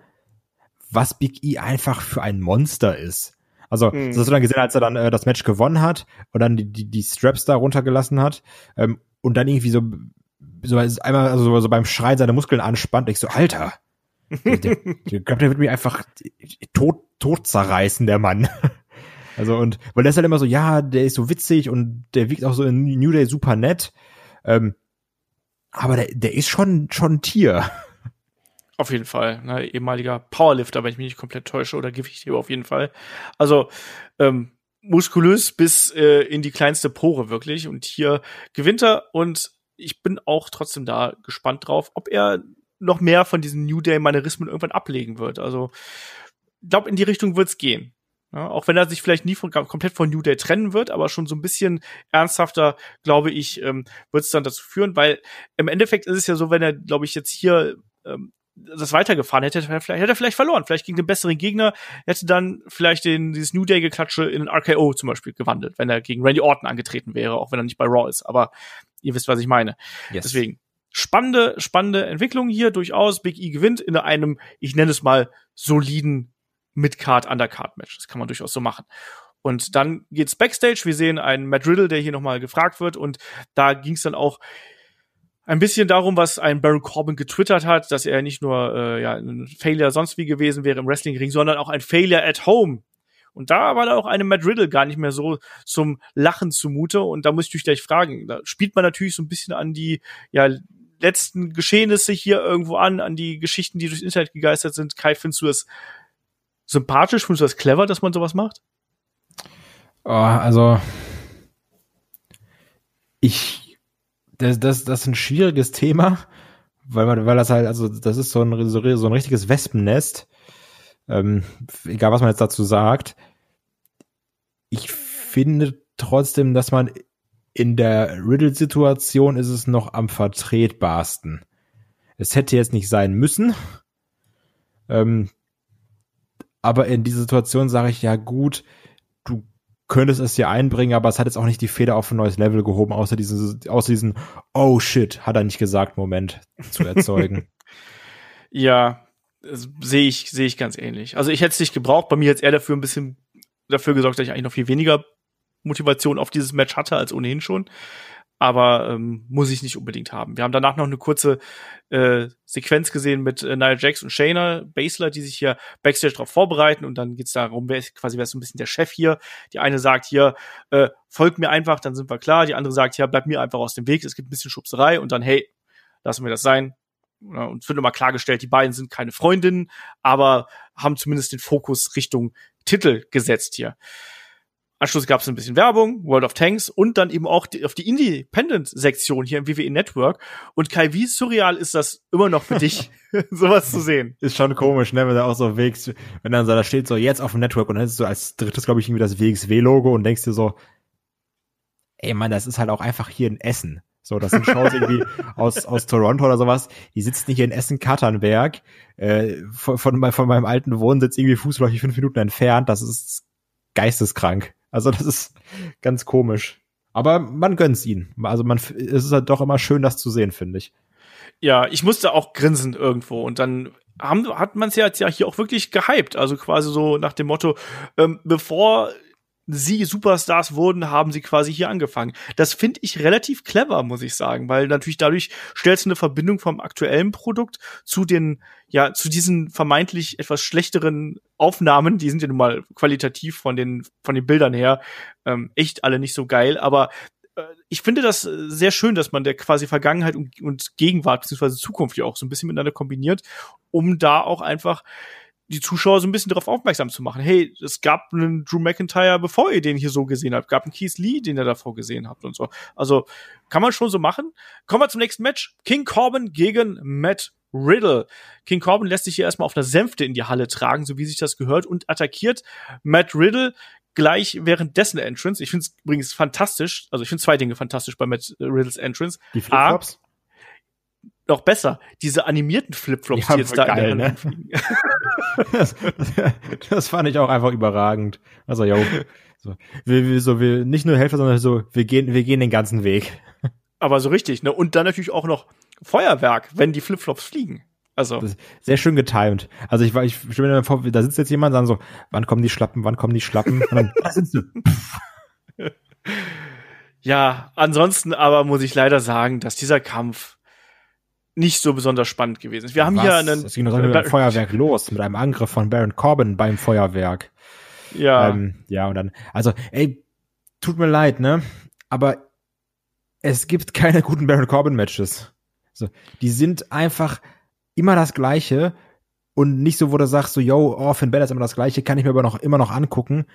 was Big E einfach für ein Monster ist. Also, mhm. das hast du dann gesehen, als er dann äh, das Match gewonnen hat und dann die, die, die Straps da runtergelassen hat ähm, und dann irgendwie so, so einmal also so beim Schreien seine Muskeln anspannt. Ich so, Alter, der, der, ich glaube, der wird mich einfach tot, tot zerreißen, der Mann. Also, und weil der ist halt immer so, ja, der ist so witzig und der wiegt auch so in New Day super nett. Ähm, aber der, der ist schon, schon ein Tier. Auf jeden Fall. Ne, ehemaliger Powerlifter, wenn ich mich nicht komplett täusche, oder Gewichtheber auf jeden Fall. Also ähm, muskulös bis äh, in die kleinste Pore wirklich. Und hier gewinnt er und ich bin auch trotzdem da gespannt drauf, ob er noch mehr von diesen New Day-Manierismen irgendwann ablegen wird. Also, glaube, in die Richtung wird's gehen. Ja, auch wenn er sich vielleicht nie von, komplett von New Day trennen wird, aber schon so ein bisschen ernsthafter, glaube ich, ähm, wird es dann dazu führen, weil im Endeffekt ist es ja so, wenn er, glaube ich, jetzt hier ähm, das weitergefahren hätte, hätte er vielleicht, hätte er vielleicht verloren. Vielleicht gegen den besseren Gegner hätte dann vielleicht den, dieses New Day-Geklatsche in ein RKO zum Beispiel gewandelt, wenn er gegen Randy Orton angetreten wäre, auch wenn er nicht bei Raw ist. Aber ihr wisst, was ich meine. Yes. Deswegen, spannende, spannende Entwicklung hier durchaus. Big E gewinnt in einem, ich nenne es mal, soliden Mid-Card, Undercard-Match. Das kann man durchaus so machen. Und dann geht's Backstage. Wir sehen einen Matt Riddle, der hier nochmal gefragt wird. Und da ging's dann auch ein bisschen darum, was ein Baron Corbin getwittert hat, dass er nicht nur äh, ja, ein Failure sonst wie gewesen wäre im Wrestling-Ring, sondern auch ein Failure at home. Und da war da auch einem Matt Riddle gar nicht mehr so zum Lachen zumute. Und da muss ich dich gleich fragen. Da spielt man natürlich so ein bisschen an die ja, letzten Geschehnisse hier irgendwo an, an die Geschichten, die durchs Internet gegeistert sind. Kai, findest du das sympathisch? Findest du das clever, dass man sowas macht? Oh, also ich das, das, das ist ein schwieriges Thema, weil man, weil das halt, also das ist so ein, so, ein richtiges Wespennest. Ähm, egal was man jetzt dazu sagt. Ich finde trotzdem, dass man in der Riddle-Situation ist es noch am vertretbarsten. Es hätte jetzt nicht sein müssen. Ähm, aber in dieser Situation sage ich, ja gut, du könntest es hier einbringen, aber es hat jetzt auch nicht die Feder auf ein neues Level gehoben, außer, diese, außer diesen Oh shit, hat er nicht gesagt, Moment zu erzeugen. ja, sehe ich, sehe ich ganz ähnlich. Also ich hätte es nicht gebraucht, bei mir jetzt eher dafür ein bisschen dafür gesorgt, dass ich eigentlich noch viel weniger Motivation auf dieses Match hatte als ohnehin schon aber ähm, muss ich nicht unbedingt haben. Wir haben danach noch eine kurze äh, Sequenz gesehen mit äh, Nia Jax und Shayna Baszler, die sich hier Backstage darauf vorbereiten und dann geht's darum, wer ist, quasi wer ist so ein bisschen der Chef hier. Die eine sagt hier, äh, folgt mir einfach, dann sind wir klar. Die andere sagt, ja, bleib mir einfach aus dem Weg, es gibt ein bisschen Schubserei und dann, hey, lassen wir das sein. Ja, und es wird nochmal klargestellt, die beiden sind keine Freundinnen, aber haben zumindest den Fokus Richtung Titel gesetzt hier. Anschluss gab es ein bisschen Werbung, World of Tanks und dann eben auch die, auf die Independent-Sektion hier im WWE Network. Und Kai, wie surreal ist das immer noch für dich, sowas zu sehen? Ist schon komisch, ne, wenn da auch so WX, wenn dann so da steht so jetzt auf dem Network und dann ist so als drittes, glaube ich, irgendwie das WXW-Logo und denkst dir so, ey Mann, das ist halt auch einfach hier in Essen. So, das sind Shows irgendwie aus, aus Toronto oder sowas. Die sitzen hier in Essen-Katernberg, äh, von, von, von meinem alten Wohnsitz irgendwie fußläufig fünf Minuten entfernt. Das ist geisteskrank. Also das ist ganz komisch. Aber man gönnt's ihnen. Also man, es ist halt doch immer schön, das zu sehen, finde ich. Ja, ich musste auch grinsen irgendwo und dann haben, hat man es ja jetzt ja hier auch wirklich gehypt. Also quasi so nach dem Motto, ähm, bevor sie Superstars wurden, haben sie quasi hier angefangen. Das finde ich relativ clever, muss ich sagen, weil natürlich dadurch stellst du eine Verbindung vom aktuellen Produkt zu den, ja, zu diesen vermeintlich etwas schlechteren Aufnahmen, die sind ja nun mal qualitativ von den, von den Bildern her ähm, echt alle nicht so geil, aber äh, ich finde das sehr schön, dass man der quasi Vergangenheit und, Gegenwart beziehungsweise Zukunft ja auch so ein bisschen miteinander kombiniert, um da auch einfach die Zuschauer so ein bisschen darauf aufmerksam zu machen. Hey, es gab einen Drew McIntyre, bevor ihr den hier so gesehen habt. Gab einen Keith Lee, den ihr davor gesehen habt und so. Also kann man schon so machen. Kommen wir zum nächsten Match. King Corbin gegen Matt Riddle. King Corbin lässt sich hier erstmal auf einer Sänfte in die Halle tragen, so wie sich das gehört, und attackiert Matt Riddle gleich während dessen Entrance. Ich finde es übrigens fantastisch. Also ich finde zwei Dinge fantastisch bei Matt Riddles Entrance. Die Flipflops? noch besser, diese animierten Flipflops, ja, die jetzt da geil, in der Hand ne? das, das, fand ich auch einfach überragend. Also, jo, so, wir, wir, so, wir nicht nur Helfer, sondern so, wir gehen, wir gehen den ganzen Weg. Aber so richtig, ne? Und dann natürlich auch noch Feuerwerk, wenn die Flipflops fliegen. Also. sehr schön getimed. Also ich war, ich stelle mir vor, da sitzt jetzt jemand, sagen so, wann kommen die Schlappen, wann kommen die Schlappen? Und dann, da sind sie. ja, ansonsten aber muss ich leider sagen, dass dieser Kampf nicht so besonders spannend gewesen ist. Wir haben Was? hier einen. Es ging doch mit einem Feuerwerk los, mit einem Angriff von Baron Corbin beim Feuerwerk. Ja. Ähm, ja, und dann, also, ey, tut mir leid, ne? Aber es gibt keine guten Baron Corbin-Matches. Also, die sind einfach immer das Gleiche und nicht so, wo du sagst, so, yo, oh, Finn Balor ist immer das Gleiche, kann ich mir aber noch immer noch angucken.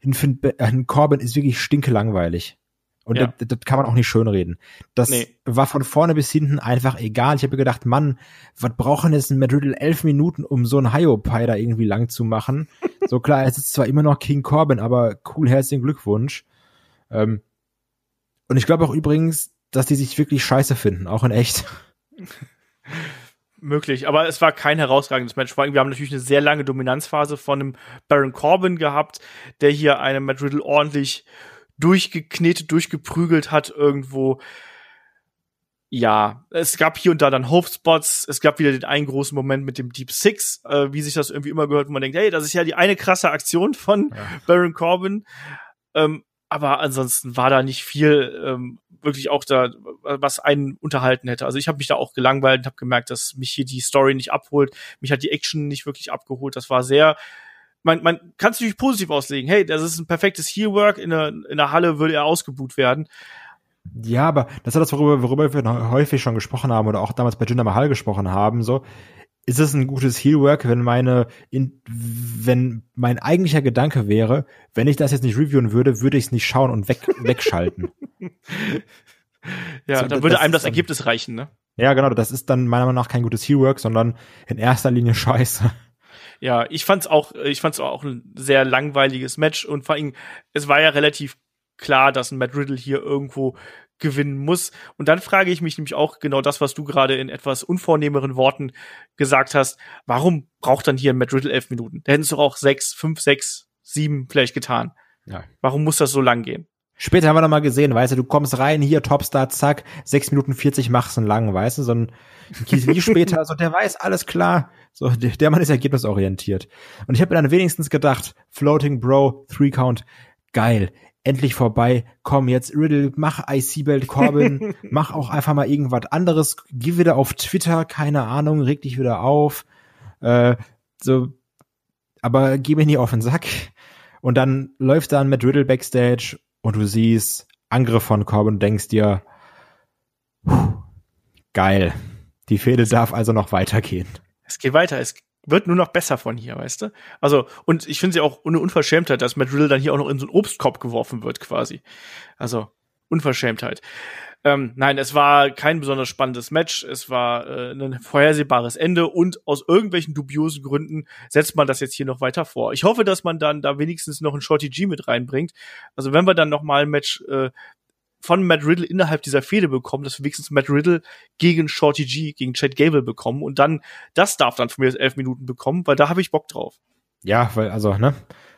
Finn, Finn Corbin ist wirklich stinkelangweilig. Und ja. das, das kann man auch nicht schönreden. Das nee. war von vorne bis hinten einfach egal. Ich habe gedacht, Mann, was brauchen jetzt ein Riddle elf Minuten, um so ein Hiopai da irgendwie lang zu machen? so klar, es ist zwar immer noch King Corbin, aber cool, herzlichen Glückwunsch. Ähm, und ich glaube auch übrigens, dass die sich wirklich scheiße finden, auch in echt. Möglich, aber es war kein herausragendes Match. Vor allem, wir haben natürlich eine sehr lange Dominanzphase von einem Baron Corbin gehabt, der hier einem Matt Riddle ordentlich durchgeknetet, durchgeprügelt hat irgendwo. Ja, es gab hier und da dann Hope-Spots. Es gab wieder den einen großen Moment mit dem Deep Six, äh, wie sich das irgendwie immer gehört, wo man denkt, hey, das ist ja die eine krasse Aktion von ja. Baron Corbin. Ähm, aber ansonsten war da nicht viel ähm, wirklich auch da, was einen unterhalten hätte. Also ich habe mich da auch gelangweilt und habe gemerkt, dass mich hier die Story nicht abholt. Mich hat die Action nicht wirklich abgeholt. Das war sehr man, man kann es natürlich positiv auslegen. Hey, das ist ein perfektes Heelwork. In der, in der Halle würde er ausgebuht werden. Ja, aber das ist das, worüber, worüber wir häufig schon gesprochen haben oder auch damals bei Jinder Mahal gesprochen haben. So, ist es ein gutes Heelwork, wenn meine, in, wenn mein eigentlicher Gedanke wäre, wenn ich das jetzt nicht reviewen würde, würde ich es nicht schauen und weg, wegschalten. ja, so, dann würde einem das Ergebnis reichen, ne? Ja, genau. Das ist dann meiner Meinung nach kein gutes Heelwork, sondern in erster Linie Scheiße. Ja, ich fand's auch, ich fand's auch ein sehr langweiliges Match und vor allem, es war ja relativ klar, dass ein Matt Riddle hier irgendwo gewinnen muss. Und dann frage ich mich nämlich auch genau das, was du gerade in etwas unvornehmeren Worten gesagt hast. Warum braucht dann hier ein Matt Riddle elf Minuten? Da hätten es doch auch sechs, fünf, sechs, sieben vielleicht getan. Ja. Warum muss das so lang gehen? Später haben wir noch mal gesehen, weißt du, du kommst rein, hier, Topstar, zack, sechs Minuten vierzig machst einen lang, weißt du, so ein Kiesli später, so der weiß, alles klar, so der, der Mann ist ergebnisorientiert. Und ich habe mir dann wenigstens gedacht, Floating Bro, Three Count, geil, endlich vorbei, komm jetzt Riddle, mach IC-Belt Corbin, mach auch einfach mal irgendwas anderes, geh wieder auf Twitter, keine Ahnung, reg dich wieder auf, äh, so, aber geh mir nie auf den Sack. Und dann läuft dann mit Riddle Backstage und du siehst Angriff von Corbin und denkst dir, puh, geil. Die Fehde darf also noch weitergehen. Es geht weiter. Es wird nur noch besser von hier, weißt du? Also, und ich finde sie auch eine Unverschämtheit, dass Matt Riddle dann hier auch noch in so einen Obstkorb geworfen wird, quasi. Also, Unverschämtheit. Ähm, nein, es war kein besonders spannendes Match. Es war äh, ein vorhersehbares Ende und aus irgendwelchen dubiosen Gründen setzt man das jetzt hier noch weiter vor. Ich hoffe, dass man dann da wenigstens noch ein Shorty G mit reinbringt. Also wenn wir dann noch mal ein Match äh, von Matt Riddle innerhalb dieser Fehde bekommen, dass wir wenigstens Matt Riddle gegen Shorty G, gegen Chad Gable bekommen und dann, das darf dann von mir elf Minuten bekommen, weil da habe ich Bock drauf. Ja, weil, also, ne?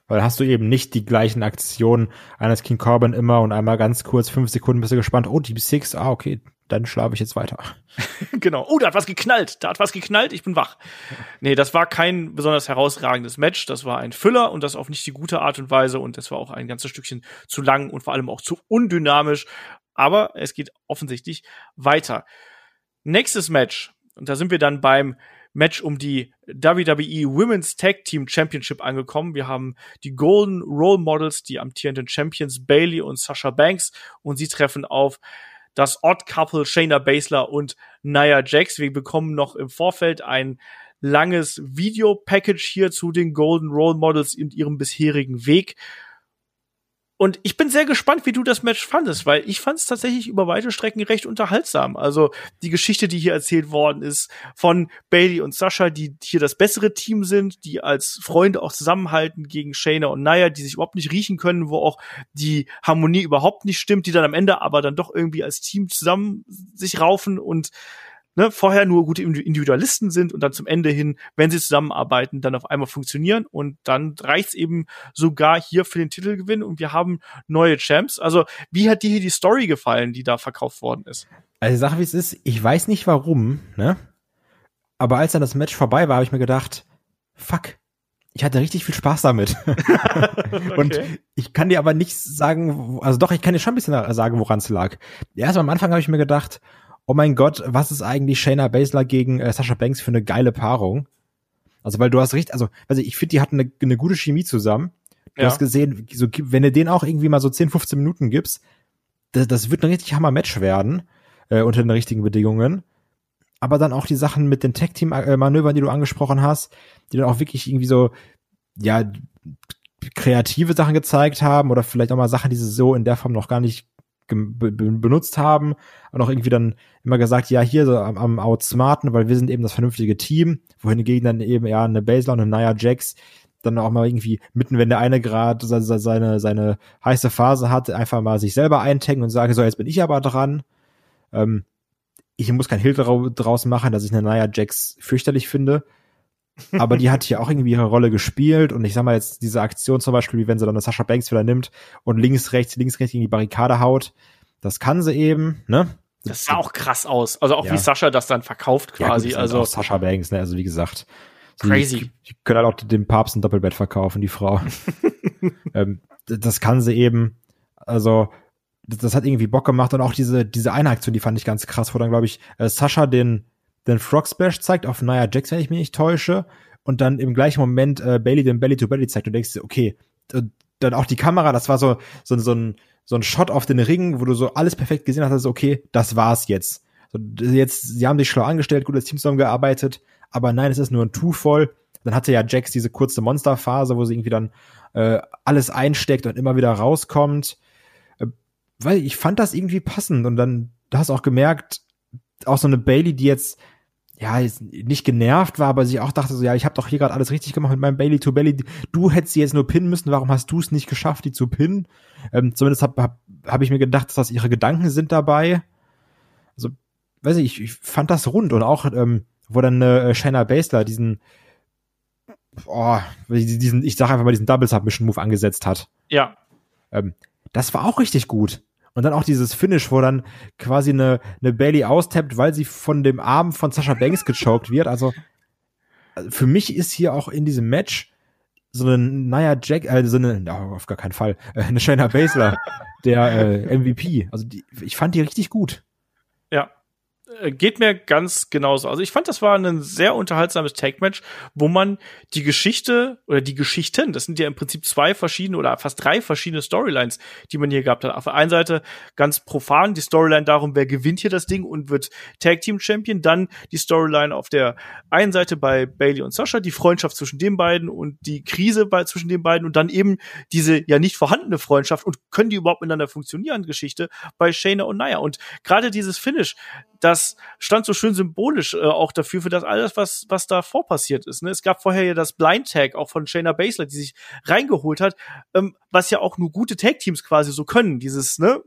Weil hast du eben nicht die gleichen Aktionen eines King Corbin immer und einmal ganz kurz, fünf Sekunden bist du gespannt, oh, Deep Six, ah, okay, dann schlafe ich jetzt weiter. genau. Oh, da hat was geknallt. Da hat was geknallt. Ich bin wach. Nee, das war kein besonders herausragendes Match. Das war ein Füller und das auf nicht die gute Art und Weise. Und das war auch ein ganzes Stückchen zu lang und vor allem auch zu undynamisch. Aber es geht offensichtlich weiter. Nächstes Match. Und da sind wir dann beim Match um die WWE Women's Tag Team Championship angekommen. Wir haben die Golden Role Models, die amtierenden Champions Bailey und Sasha Banks und sie treffen auf das Odd Couple Shayna Baszler und Nia Jax. Wir bekommen noch im Vorfeld ein langes Video-Package hier zu den Golden Role Models und ihrem bisherigen Weg. Und ich bin sehr gespannt, wie du das Match fandest, weil ich fand es tatsächlich über weite Strecken recht unterhaltsam. Also die Geschichte, die hier erzählt worden ist von Bailey und Sascha, die hier das bessere Team sind, die als Freunde auch zusammenhalten gegen Shayna und Naya, die sich überhaupt nicht riechen können, wo auch die Harmonie überhaupt nicht stimmt, die dann am Ende aber dann doch irgendwie als Team zusammen sich raufen und ne, vorher nur gute Individualisten sind und dann zum Ende hin, wenn sie zusammenarbeiten, dann auf einmal funktionieren und dann reicht's eben sogar hier für den Titelgewinn und wir haben neue Champs. Also, wie hat dir hier die Story gefallen, die da verkauft worden ist? Also, Sache wie es ist, ich weiß nicht warum, ne? Aber als dann das Match vorbei war, habe ich mir gedacht, fuck, ich hatte richtig viel Spaß damit. okay. Und ich kann dir aber nicht sagen, also doch, ich kann dir schon ein bisschen sagen, woran es lag. Erst am Anfang habe ich mir gedacht, oh mein Gott, was ist eigentlich Shayna Baszler gegen äh, Sasha Banks für eine geile Paarung? Also, weil du hast recht, also, also ich finde, die hatten eine, eine gute Chemie zusammen. Du ja. hast gesehen, so, wenn du den auch irgendwie mal so 10, 15 Minuten gibst, das, das wird ein richtig Hammer-Match werden, äh, unter den richtigen Bedingungen. Aber dann auch die Sachen mit den Tag-Team-Manövern, die du angesprochen hast, die dann auch wirklich irgendwie so, ja, kreative Sachen gezeigt haben oder vielleicht auch mal Sachen, die sie so in der Form noch gar nicht benutzt haben und auch irgendwie dann immer gesagt, ja, hier so am, am Outsmarten, weil wir sind eben das vernünftige Team, wohingegen dann eben ja eine Basler und eine Nia Jax dann auch mal irgendwie mitten, wenn der eine gerade seine, seine heiße Phase hat, einfach mal sich selber eintaggen und sagen, so, jetzt bin ich aber dran. Ähm, ich muss kein Hehl draus machen, dass ich eine Nia Jax fürchterlich finde. Aber die hat hier auch irgendwie ihre Rolle gespielt und ich sag mal jetzt diese Aktion zum Beispiel, wie wenn sie dann eine Sascha Banks wieder nimmt und links, rechts, links, rechts gegen die Barrikade haut, das kann sie eben, ne? Das sah auch krass aus. Also auch ja. wie Sascha das dann verkauft quasi. Ja, gut, also Sascha Banks, ne? Also wie gesagt. Crazy. Die, die können halt auch dem Papst ein Doppelbett verkaufen, die Frau. ähm, das kann sie eben. Also das, das, hat irgendwie Bock gemacht und auch diese diese eine Aktion, die fand ich ganz krass, wo dann glaube ich äh, Sascha den den Frog Splash zeigt auf Nia Jax, wenn ich mich nicht täusche, und dann im gleichen Moment äh, Bailey den Belly to Belly zeigt und denkst dir, okay, dann auch die Kamera, das war so, so, so ein, so ein Shot auf den Ring, wo du so alles perfekt gesehen hast, also okay, das war's jetzt. So, jetzt, sie haben sich schlau angestellt, gutes Team zusammengearbeitet, aber nein, es ist nur ein Two-Fall. Dann hatte ja Jax diese kurze Monsterphase, wo sie irgendwie dann äh, alles einsteckt und immer wieder rauskommt. Äh, weil ich fand das irgendwie passend und dann, du hast auch gemerkt, auch so eine Bailey, die jetzt ja, nicht genervt war, aber sie auch dachte so, ja, ich habe doch hier gerade alles richtig gemacht mit meinem Bailey to Bailey. Du hättest sie jetzt nur pinnen müssen, warum hast du es nicht geschafft, die zu pinnen? Ähm, zumindest habe hab, hab ich mir gedacht, dass das ihre Gedanken sind dabei. Also, weiß ich, ich fand das rund und auch, ähm, wo dann äh, Shayna Baszler diesen, oh, diesen, ich sag einfach mal diesen Double Submission Move angesetzt hat. Ja. Ähm, das war auch richtig gut. Und dann auch dieses Finish, wo dann quasi eine, eine Bailey austappt, weil sie von dem Arm von Sascha Banks gechoked wird. Also für mich ist hier auch in diesem Match so eine Nia Jack, äh, so eine, oh, auf gar keinen Fall, äh, eine Shayna Baszler, der äh, MVP. Also die, ich fand die richtig gut. Äh, geht mir ganz genauso. Also ich fand, das war ein sehr unterhaltsames Tag-Match, wo man die Geschichte oder die Geschichten, das sind ja im Prinzip zwei verschiedene oder fast drei verschiedene Storylines, die man hier gehabt hat. Auf der einen Seite ganz profan die Storyline darum, wer gewinnt hier das Ding und wird Tag-Team-Champion. Dann die Storyline auf der einen Seite bei Bailey und Sasha, die Freundschaft zwischen den beiden und die Krise bei, zwischen den beiden und dann eben diese ja nicht vorhandene Freundschaft und können die überhaupt miteinander funktionieren Geschichte bei Shayna und Naya. Und gerade dieses Finish, das stand so schön symbolisch äh, auch dafür, für das alles, was, was davor passiert ist. Ne? Es gab vorher ja das Blind Tag auch von Shayna Baszler, die sich reingeholt hat, ähm, was ja auch nur gute Tag-Teams quasi so können. Dieses, ne,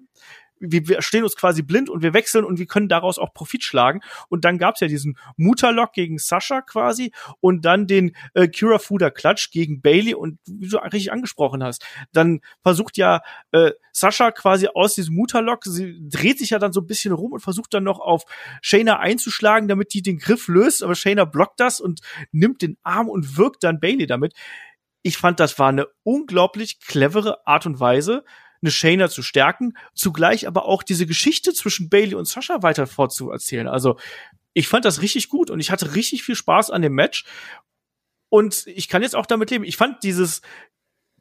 wir, wir stehen uns quasi blind und wir wechseln und wir können daraus auch Profit schlagen. Und dann gab's ja diesen Mutterlock gegen Sascha quasi und dann den äh, Kira Fuda Klatsch gegen Bailey und wie du richtig angesprochen hast, dann versucht ja äh, Sascha quasi aus diesem Mutterlock, sie dreht sich ja dann so ein bisschen rum und versucht dann noch auf Shayna einzuschlagen, damit die den Griff löst, aber Shayna blockt das und nimmt den Arm und wirkt dann Bailey damit. Ich fand, das war eine unglaublich clevere Art und Weise, eine Shayna zu stärken, zugleich aber auch diese Geschichte zwischen Bailey und Sascha weiter fortzuerzählen. Also ich fand das richtig gut und ich hatte richtig viel Spaß an dem Match. Und ich kann jetzt auch damit leben. Ich fand dieses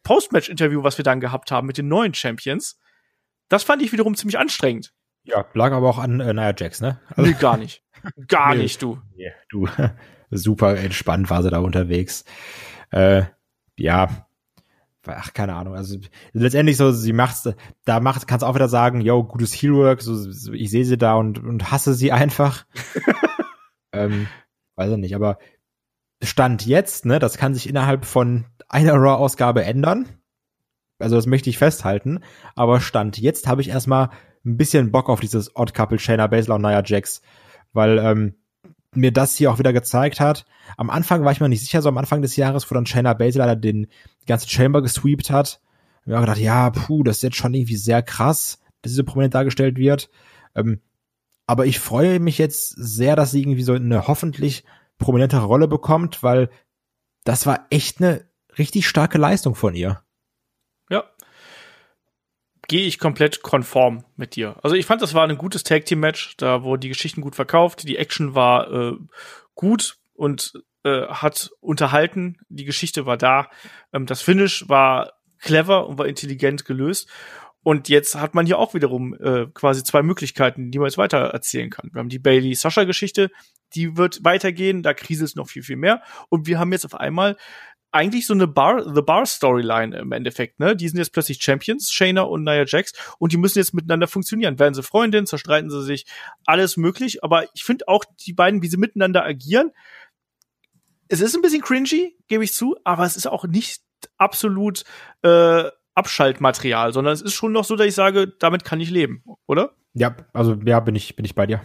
Post-Match-Interview, was wir dann gehabt haben mit den neuen Champions, das fand ich wiederum ziemlich anstrengend. Ja, lag aber auch an äh, Nia Jax, ne? Also, nee, gar nicht. Gar nee, nicht, du. Nee, du. Super entspannt war sie da unterwegs. Äh, ja, ach, keine Ahnung, also letztendlich so, sie macht's, da macht, kannst auch wieder sagen, yo, gutes Heelwork, so, so ich sehe sie da und, und hasse sie einfach. ähm, weiß ich nicht, aber Stand jetzt, ne, das kann sich innerhalb von einer Raw-Ausgabe ändern. Also das möchte ich festhalten. Aber Stand jetzt habe ich erstmal ein bisschen Bock auf dieses Odd Couple Shayna Baszler und Nia Jax, weil ähm, mir das hier auch wieder gezeigt hat. Am Anfang war ich mir nicht sicher, so am Anfang des Jahres, wo dann Shayna Baszler den ganzen Chamber gesweept hat. Ich habe gedacht, ja, puh, das ist jetzt schon irgendwie sehr krass, dass sie so prominent dargestellt wird. Ähm, aber ich freue mich jetzt sehr, dass sie irgendwie so eine hoffentlich prominentere Rolle bekommt, weil das war echt eine richtig starke Leistung von ihr. Ja, gehe ich komplett konform mit dir. Also ich fand, das war ein gutes Tag Team Match, da wurde die Geschichten gut verkauft, die Action war äh, gut und äh, hat unterhalten, die Geschichte war da, ähm, das Finish war clever und war intelligent gelöst. Und jetzt hat man hier auch wiederum äh, quasi zwei Möglichkeiten, die man jetzt weiter erzählen kann. Wir haben die Bailey-Sascha-Geschichte, die wird weitergehen, da kriselt es noch viel, viel mehr. Und wir haben jetzt auf einmal eigentlich so eine Bar, The Bar Storyline im Endeffekt, ne? Die sind jetzt plötzlich Champions, Shayna und Nia Jax, und die müssen jetzt miteinander funktionieren. Werden sie Freundinnen, zerstreiten sie sich, alles möglich. Aber ich finde auch die beiden, wie sie miteinander agieren, es ist ein bisschen cringy, gebe ich zu, aber es ist auch nicht absolut äh, Abschaltmaterial, sondern es ist schon noch so, dass ich sage, damit kann ich leben, oder? Ja, also ja, bin ich bin ich bei dir.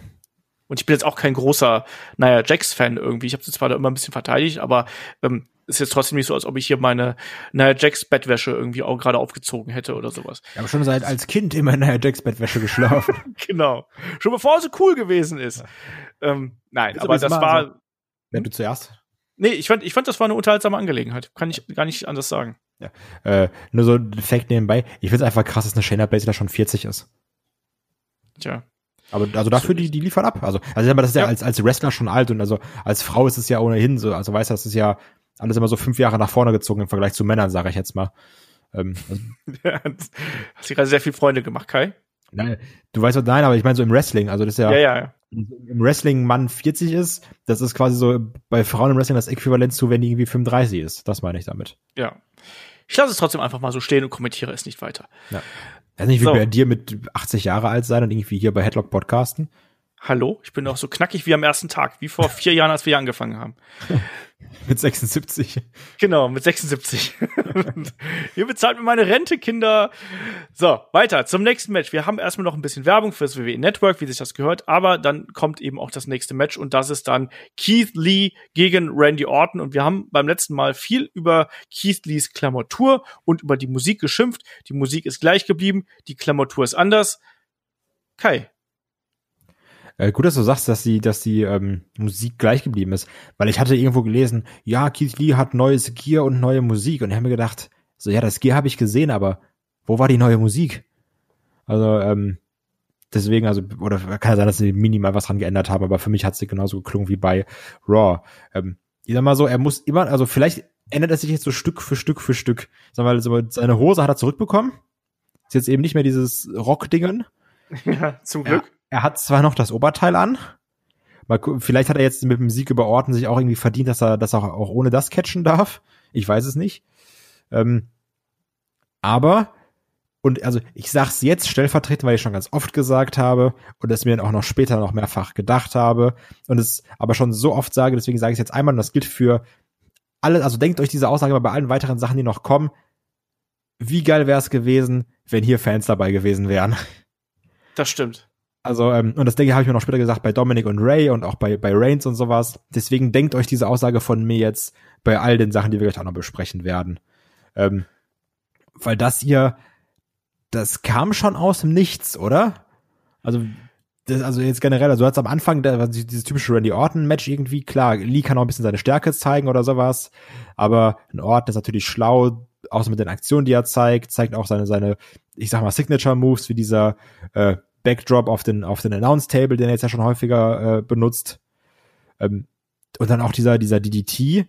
Und ich bin jetzt auch kein großer, naja, Jax-Fan irgendwie. Ich habe sie zwar da immer ein bisschen verteidigt, aber ähm, ist jetzt trotzdem nicht so, als ob ich hier meine Nia Jax Bettwäsche irgendwie auch gerade aufgezogen hätte oder sowas. Ich habe schon seit als Kind immer in Nia Jax Bettwäsche geschlafen. genau. Schon bevor sie cool gewesen ist. Ja. Ähm, nein, aber das war. Also, wenn du zuerst. Nee, ich fand, ich fand, das war eine unterhaltsame Angelegenheit. Kann ich gar nicht anders sagen. Ja. Äh, nur so ein Fact nebenbei. Ich find's einfach krass, dass eine Shayna Baszler schon 40 ist. Tja. Aber also dafür, die, die liefern ab. Also, also aber das ist ja, ja als, als Wrestler schon alt und also als Frau ist es ja ohnehin so. Also weißt du, das ist ja alles immer so fünf Jahre nach vorne gezogen im Vergleich zu Männern, sage ich jetzt mal. Ähm, also, Hast du gerade sehr viele Freunde gemacht, Kai? Nein, du weißt was, nein, aber ich meine so im Wrestling, also das ist ja, ja, ja, ja. im Wrestling Mann 40 ist, das ist quasi so bei Frauen im Wrestling das Äquivalent zu, wenn die irgendwie 35 ist. Das meine ich damit. Ja. Ich lasse es trotzdem einfach mal so stehen und kommentiere es nicht weiter. Ja. Weiß nicht, wie so. bei dir mit 80 Jahre alt sein und irgendwie hier bei Headlock podcasten. Hallo, ich bin noch so knackig wie am ersten Tag, wie vor vier Jahren, als wir hier angefangen haben. mit 76. Genau, mit 76. Ihr bezahlt mir meine Rente, Kinder. So, weiter zum nächsten Match. Wir haben erstmal noch ein bisschen Werbung fürs WWE Network, wie sich das gehört, aber dann kommt eben auch das nächste Match und das ist dann Keith Lee gegen Randy Orton und wir haben beim letzten Mal viel über Keith Lees Klamotur und über die Musik geschimpft. Die Musik ist gleich geblieben, die Klamotur ist anders. Kai, äh, gut, dass du sagst, dass die, dass die ähm, Musik gleich geblieben ist, weil ich hatte irgendwo gelesen, ja, Keith Lee hat neues Gear und neue Musik und ich habe mir gedacht, so ja, das Gear habe ich gesehen, aber wo war die neue Musik? Also ähm, deswegen, also, oder kann ja sein, dass sie minimal was dran geändert haben, aber für mich hat sie genauso geklungen wie bei Raw. Ähm, ich sag mal so, er muss immer, also vielleicht ändert er sich jetzt so Stück für Stück für Stück. Sag mal, so, seine Hose hat er zurückbekommen. Ist jetzt eben nicht mehr dieses Rock-Dingen. Ja, zum Glück. Er, er, hat zwar noch das Oberteil an. Mal, vielleicht hat er jetzt mit dem Sieg über Orten sich auch irgendwie verdient, dass er das auch, auch ohne das catchen darf. Ich weiß es nicht. Ähm, aber und also ich sag's jetzt stellvertretend, weil ich schon ganz oft gesagt habe und es mir dann auch noch später noch mehrfach gedacht habe und es aber schon so oft sage, deswegen sage ich es jetzt einmal und das gilt für alle, also denkt euch diese Aussage mal bei allen weiteren Sachen, die noch kommen. Wie geil wäre es gewesen, wenn hier Fans dabei gewesen wären? Das stimmt. Also, ähm, und das denke ich, habe ich mir noch später gesagt bei Dominic und Ray und auch bei, bei Reigns und sowas. Deswegen denkt euch diese Aussage von mir jetzt bei all den Sachen, die wir gleich auch noch besprechen werden. Ähm, weil das hier das kam schon aus dem Nichts, oder? Also, das, also jetzt generell, also du hast am Anfang da, dieses typische Randy Orton-Match irgendwie, klar, Lee kann auch ein bisschen seine Stärke zeigen oder sowas, aber ein Orton ist natürlich schlau, außer mit den Aktionen, die er zeigt, zeigt auch seine, seine, ich sag mal, Signature-Moves, wie dieser äh, Backdrop auf den, auf den Announce-Table, den er jetzt ja schon häufiger äh, benutzt. Ähm, und dann auch dieser, dieser DDT.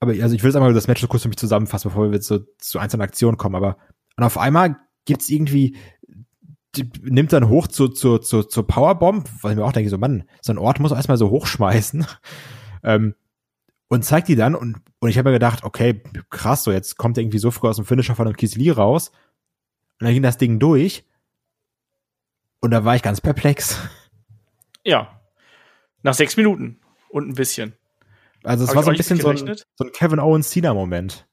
Aber also ich will jetzt einmal das Match so kurz für mich zusammenfassen, bevor wir so zu einzelnen Aktionen kommen. Aber und auf einmal gibt's irgendwie, die, nimmt dann hoch zu, zu, zu, zur Powerbomb, weil ich mir auch denke, so, Mann, so ein Ort muss erstmal so hochschmeißen. ähm, und zeigt die dann und, und ich habe mir gedacht, okay, krass, so jetzt kommt er irgendwie so früh aus dem Finisher von dem Kisli raus. Und dann ging das Ding durch. Und da war ich ganz perplex. Ja. Nach sechs Minuten und ein bisschen. Also es Hab war so ein bisschen so ein, so ein Kevin Owens Cena Moment.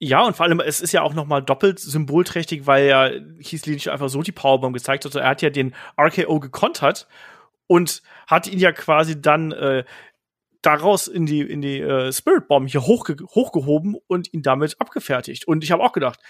Ja, und vor allem, es ist ja auch nochmal doppelt symbolträchtig, weil ja Keith Lee nicht einfach so die Powerbomb gezeigt hat. Er hat ja den RKO gekontert und hat ihn ja quasi dann äh, daraus in die, in die äh, Spirit Bomb hier hochge hochgehoben und ihn damit abgefertigt. Und ich habe auch gedacht,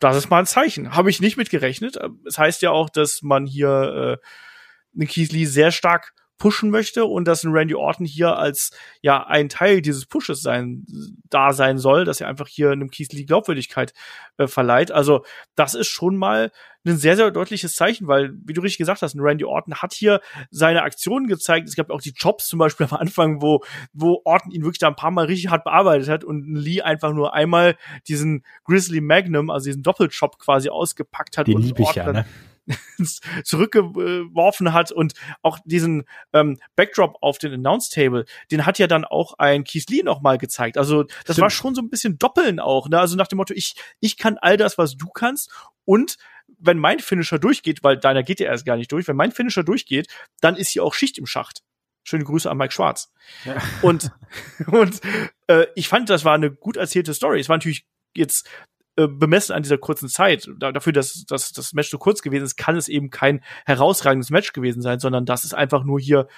das ist mal ein Zeichen. Habe ich nicht mit gerechnet. Es heißt ja auch, dass man hier äh, einen Keith Lee sehr stark pushen möchte und dass ein Randy Orton hier als ja ein Teil dieses Pushes sein da sein soll, dass er einfach hier einem Keith Lee Glaubwürdigkeit äh, verleiht. Also das ist schon mal ein sehr sehr deutliches Zeichen, weil wie du richtig gesagt hast, ein Randy Orton hat hier seine Aktionen gezeigt. Es gab auch die Jobs zum Beispiel am Anfang, wo wo Orton ihn wirklich da ein paar Mal richtig hart bearbeitet hat und Lee einfach nur einmal diesen Grizzly Magnum, also diesen Doppelchop quasi ausgepackt hat. Den liebe ich ja, ne? zurückgeworfen hat und auch diesen ähm, Backdrop auf den Announce Table, den hat ja dann auch ein Keith Lee noch mal gezeigt. Also das Stimmt. war schon so ein bisschen Doppeln auch. Ne? Also nach dem Motto, ich ich kann all das, was du kannst und wenn mein Finisher durchgeht, weil deiner geht ja erst gar nicht durch, wenn mein Finisher durchgeht, dann ist hier auch Schicht im Schacht. Schöne Grüße an Mike Schwarz. Ja. Und, und äh, ich fand, das war eine gut erzählte Story. Es war natürlich jetzt äh, bemessen an dieser kurzen Zeit, da, dafür, dass, dass das Match so kurz gewesen ist, kann es eben kein herausragendes Match gewesen sein, sondern das ist einfach nur hier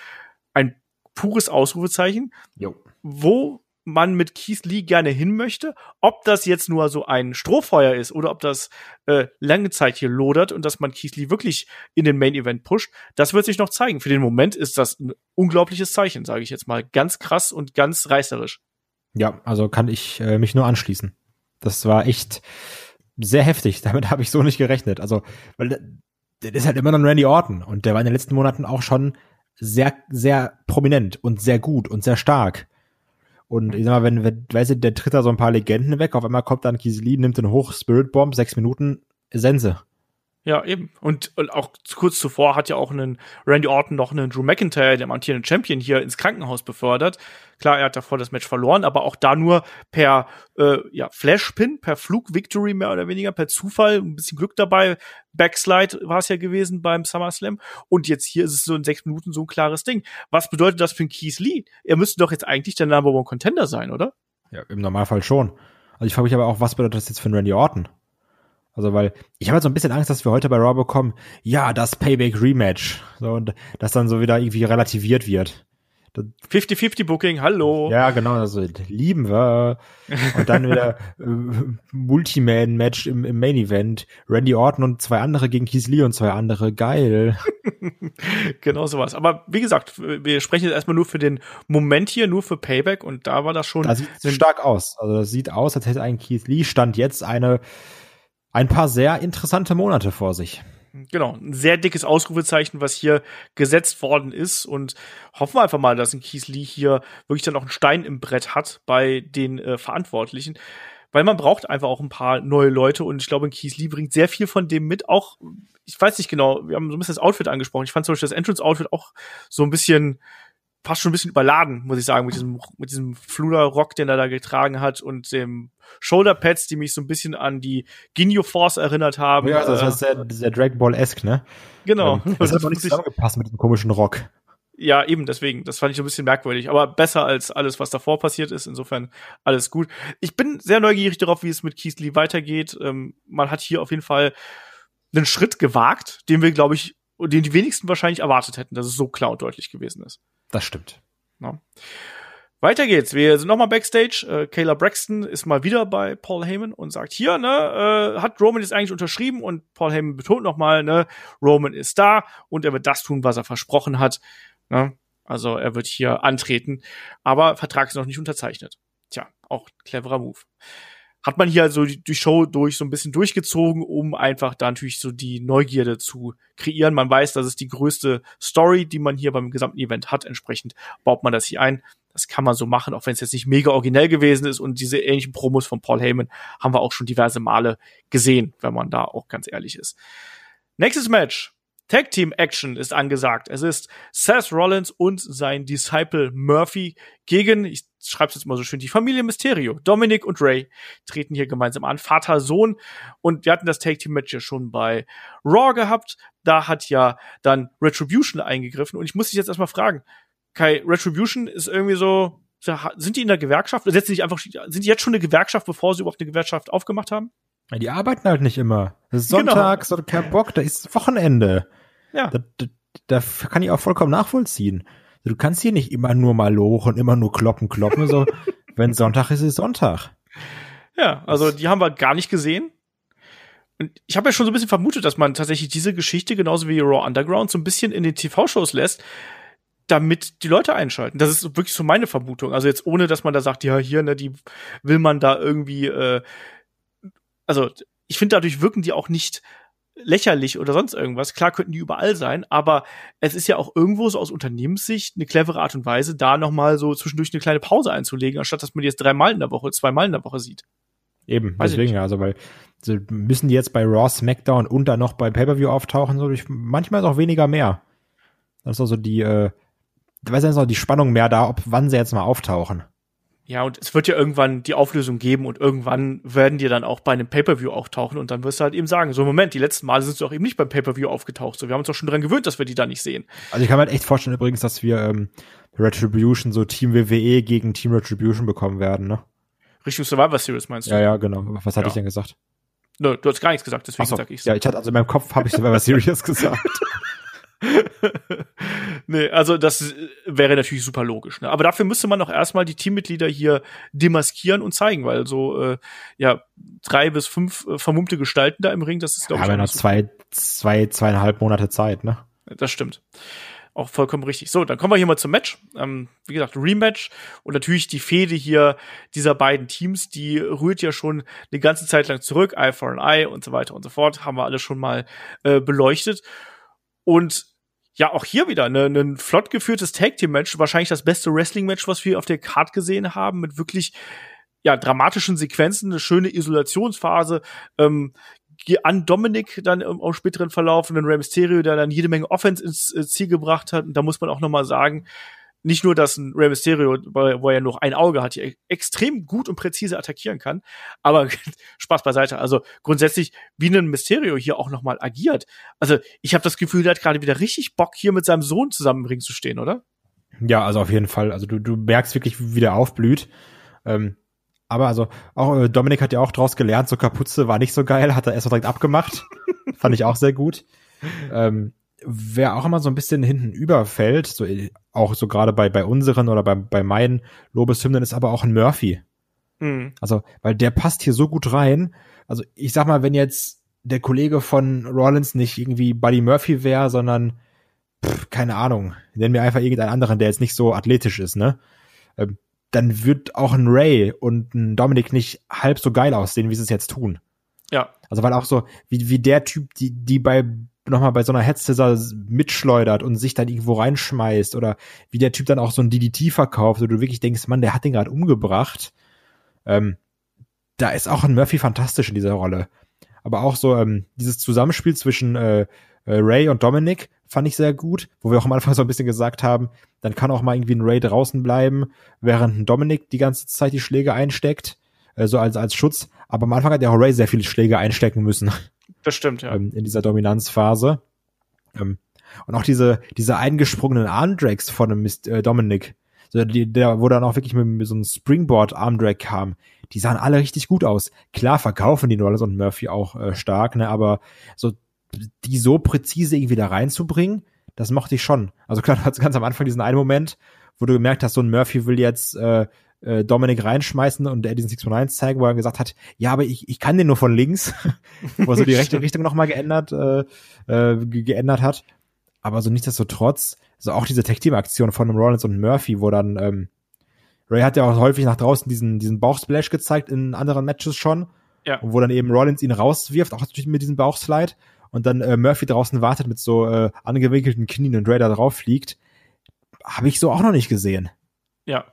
ein pures Ausrufezeichen, jo. wo man mit Keith Lee gerne hin möchte. Ob das jetzt nur so ein Strohfeuer ist oder ob das äh, lange Zeit hier lodert und dass man Keith Lee wirklich in den Main Event pusht, das wird sich noch zeigen. Für den Moment ist das ein unglaubliches Zeichen, sage ich jetzt mal. Ganz krass und ganz reißerisch. Ja, also kann ich äh, mich nur anschließen. Das war echt sehr heftig. Damit habe ich so nicht gerechnet. Also, weil der ist halt immer noch Randy Orton und der war in den letzten Monaten auch schon sehr, sehr prominent und sehr gut und sehr stark. Und ich sag mal, wenn, wenn weißt du, der tritt da so ein paar Legenden weg, auf einmal kommt dann Kisely, nimmt den hoch, Spirit Bomb, sechs Minuten, Sense. Ja, eben. Und, und auch kurz zuvor hat ja auch einen Randy Orton noch einen Drew McIntyre, der amtierende Champion, hier ins Krankenhaus befördert. Klar, er hat davor das Match verloren, aber auch da nur per äh, ja, Flashpin, per Flug-Victory mehr oder weniger, per Zufall, ein bisschen Glück dabei. Backslide war es ja gewesen beim SummerSlam. Und jetzt hier ist es so in sechs Minuten so ein klares Ding. Was bedeutet das für einen Keith Lee? Er müsste doch jetzt eigentlich der Number One Contender sein, oder? Ja, im Normalfall schon. Also ich frage mich aber auch, was bedeutet das jetzt für einen Randy Orton? Also, weil ich habe halt so ein bisschen Angst, dass wir heute bei Raw bekommen, ja, das Payback Rematch. So, und das dann so wieder irgendwie relativiert wird. 50-50 Booking, hallo. Ja, genau, also lieben wir. Und dann wieder äh, Multiman-Match im, im Main Event. Randy Orton und zwei andere gegen Keith Lee und zwei andere. Geil. genau sowas. Aber wie gesagt, wir sprechen jetzt erstmal nur für den Moment hier, nur für Payback und da war das schon. Das sieht stark aus. Also das sieht aus, als hätte ein Keith Lee Stand jetzt eine ein paar sehr interessante Monate vor sich. Genau, ein sehr dickes Ausrufezeichen, was hier gesetzt worden ist und hoffen wir einfach mal, dass ein Keith Lee hier wirklich dann auch einen Stein im Brett hat bei den äh, Verantwortlichen, weil man braucht einfach auch ein paar neue Leute und ich glaube, Keith Lee bringt sehr viel von dem mit, auch ich weiß nicht genau, wir haben so ein bisschen das Outfit angesprochen. Ich fand zum Beispiel das Entrance-Outfit auch so ein bisschen fast schon ein bisschen überladen, muss ich sagen, mit diesem, mit diesem Fluder-Rock, den er da getragen hat und dem Shoulder-Pads, die mich so ein bisschen an die Ginyu Force erinnert haben. Ja, das ist sehr, sehr Dragon Ball-esque, ne? Genau. Ähm, das hat auch nicht zusammengepasst mit diesem komischen Rock. Ja, eben, deswegen. Das fand ich so ein bisschen merkwürdig. Aber besser als alles, was davor passiert ist. Insofern alles gut. Ich bin sehr neugierig darauf, wie es mit Keith Lee weitergeht. Ähm, man hat hier auf jeden Fall einen Schritt gewagt, den wir, glaube ich, den die wenigsten wahrscheinlich erwartet hätten, dass es so klar und deutlich gewesen ist. Das stimmt. Ja. Weiter geht's. Wir sind nochmal Backstage. Äh, Kayla Braxton ist mal wieder bei Paul Heyman und sagt, hier, ne, äh, hat Roman jetzt eigentlich unterschrieben und Paul Heyman betont nochmal, ne, Roman ist da und er wird das tun, was er versprochen hat. Ne? Also er wird hier antreten, aber Vertrag ist noch nicht unterzeichnet. Tja, auch cleverer Move hat man hier also die, Show durch so ein bisschen durchgezogen, um einfach da natürlich so die Neugierde zu kreieren. Man weiß, das ist die größte Story, die man hier beim gesamten Event hat. Entsprechend baut man das hier ein. Das kann man so machen, auch wenn es jetzt nicht mega originell gewesen ist. Und diese ähnlichen Promos von Paul Heyman haben wir auch schon diverse Male gesehen, wenn man da auch ganz ehrlich ist. Nächstes Match. Tag Team Action ist angesagt. Es ist Seth Rollins und sein Disciple Murphy gegen, ich schreib's jetzt mal so schön, die Familie Mysterio. Dominic und Ray treten hier gemeinsam an. Vater, Sohn. Und wir hatten das Tag Team Match ja schon bei Raw gehabt. Da hat ja dann Retribution eingegriffen. Und ich muss dich jetzt erstmal fragen, Kai, Retribution ist irgendwie so, sind die in der Gewerkschaft? Setzen die einfach, sind die jetzt schon eine Gewerkschaft, bevor sie überhaupt eine Gewerkschaft aufgemacht haben? Ja, die arbeiten halt nicht immer. Das ist Sonntag, genau. so kein Bock, da ist Wochenende. Ja. Da, da, da kann ich auch vollkommen nachvollziehen. Du kannst hier nicht immer nur mal loch und immer nur kloppen, kloppen. So, wenn Sonntag ist, ist Sonntag. Ja, also die haben wir gar nicht gesehen. Und ich habe ja schon so ein bisschen vermutet, dass man tatsächlich diese Geschichte genauso wie Raw Underground so ein bisschen in den TV-Shows lässt, damit die Leute einschalten. Das ist wirklich so meine Vermutung. Also jetzt ohne, dass man da sagt, ja hier, ne, die will man da irgendwie. Äh, also ich finde, dadurch wirken die auch nicht lächerlich oder sonst irgendwas. Klar könnten die überall sein, aber es ist ja auch irgendwo so aus Unternehmenssicht eine clevere Art und Weise, da nochmal so zwischendurch eine kleine Pause einzulegen, anstatt dass man die jetzt dreimal in der Woche, zweimal in der Woche sieht. Eben, Weiß deswegen, also weil so müssen die jetzt bei Raw, SmackDown und dann noch bei Pay-Per-View auftauchen, so durch, manchmal ist auch weniger mehr. Das ist also die, äh, weiß nicht, die Spannung mehr da, ob wann sie jetzt mal auftauchen. Ja, und es wird ja irgendwann die Auflösung geben und irgendwann werden die dann auch bei einem Pay-Per-View auftauchen und dann wirst du halt eben sagen, so Moment, die letzten Male sind sie auch eben nicht beim Pay-Per-View aufgetaucht. So, wir haben uns doch schon daran gewöhnt, dass wir die da nicht sehen. Also ich kann mir halt echt vorstellen übrigens, dass wir ähm, Retribution, so Team WWE gegen Team Retribution bekommen werden, ne? Richtung Survivor Series meinst du? Ja, ja, genau. Was hatte ja. ich denn gesagt? Nö, du hast gar nichts gesagt, deswegen so. sag ich's. Ja, ich hatte also in meinem Kopf habe ich Survivor Series gesagt. nee, also das wäre natürlich super logisch. Ne? Aber dafür müsste man auch erstmal die Teammitglieder hier demaskieren und zeigen, weil so äh, ja drei bis fünf äh, vermummte Gestalten da im Ring, das ist glaube ich. Aber noch zwei, zwei, zweieinhalb Monate Zeit, ne? Das stimmt. Auch vollkommen richtig. So, dann kommen wir hier mal zum Match. Ähm, wie gesagt, Rematch und natürlich die Fehde hier dieser beiden Teams, die rührt ja schon eine ganze Zeit lang zurück. Eye for an Eye und so weiter und so fort. Haben wir alle schon mal äh, beleuchtet. Und ja, auch hier wieder ne, ein flott geführtes Tag Team Match, wahrscheinlich das beste Wrestling Match, was wir auf der Card gesehen haben, mit wirklich ja dramatischen Sequenzen, eine schöne Isolationsphase. Ähm, an Dominik dann im, im späteren Verlauf und dann Rey Mysterio, der dann jede Menge Offense ins äh, Ziel gebracht hat. Und da muss man auch noch mal sagen, nicht nur, dass ein Rey Mysterio, wo er nur ein Auge hat, hier extrem gut und präzise attackieren kann, aber Spaß beiseite. Also grundsätzlich, wie ein Mysterio hier auch noch mal agiert. Also ich habe das Gefühl, der hat gerade wieder richtig Bock, hier mit seinem Sohn zusammen im Ring zu stehen, oder? Ja, also auf jeden Fall. Also du, du merkst wirklich, wie der aufblüht. Ähm, aber also auch äh, Dominik hat ja auch draus gelernt, so Kapuze war nicht so geil, hat er erst mal direkt abgemacht. Fand ich auch sehr gut. Ähm, wer auch immer so ein bisschen hinten überfällt, so auch so gerade bei bei unseren oder bei bei meinen Lobeshymnen ist aber auch ein Murphy. Mhm. Also, weil der passt hier so gut rein. Also, ich sag mal, wenn jetzt der Kollege von Rollins nicht irgendwie Buddy Murphy wäre, sondern pff, keine Ahnung, nennen wir einfach irgendeinen anderen, der jetzt nicht so athletisch ist, ne? Ähm, dann wird auch ein Ray und ein Dominic nicht halb so geil aussehen, wie sie es jetzt tun. Ja. Also weil auch so, wie, wie der Typ, die, die bei nochmal bei so einer Headscissor mitschleudert und sich dann irgendwo reinschmeißt oder wie der Typ dann auch so ein DDT verkauft, wo du wirklich denkst, Mann, der hat den gerade umgebracht. Ähm, da ist auch ein Murphy fantastisch in dieser Rolle. Aber auch so ähm, dieses Zusammenspiel zwischen äh, äh, Ray und Dominic fand ich sehr gut, wo wir auch am Anfang so ein bisschen gesagt haben, dann kann auch mal irgendwie ein Ray draußen bleiben, während ein Dominic die ganze Zeit die Schläge einsteckt, äh, so als, als Schutz. Aber am Anfang hat ja auch Ray sehr viele Schläge einstecken müssen. Das stimmt, ja. Ähm, in dieser Dominanzphase. Ähm, und auch diese, diese eingesprungenen Armdrags von dem äh, Dominic, so die, der, wo dann auch wirklich mit, mit so einem Springboard-Armdrag kam, die sahen alle richtig gut aus. Klar verkaufen die Rollins und Murphy auch äh, stark, ne, aber so die so präzise irgendwie da reinzubringen, das mochte ich schon. Also klar, du hast ganz am Anfang diesen einen Moment, wo du gemerkt hast, so ein Murphy will jetzt äh, äh, Dominik reinschmeißen und er diesen 619 zeigen, wo er gesagt hat, ja, aber ich, ich kann den nur von links, wo er so die rechte Richtung nochmal geändert, äh, äh, geändert hat. Aber so nichtsdestotrotz, so auch diese Tech-Team-Aktion von Rollins und Murphy, wo dann, ähm, Ray hat ja auch häufig nach draußen diesen, diesen Bauchsplash gezeigt in anderen Matches schon. Ja. Und wo dann eben Rollins ihn rauswirft, auch natürlich mit diesem Bauchslide. Und dann äh, Murphy draußen wartet mit so äh, angewinkelten Knien und Ray da drauf fliegt. Habe ich so auch noch nicht gesehen. Ja,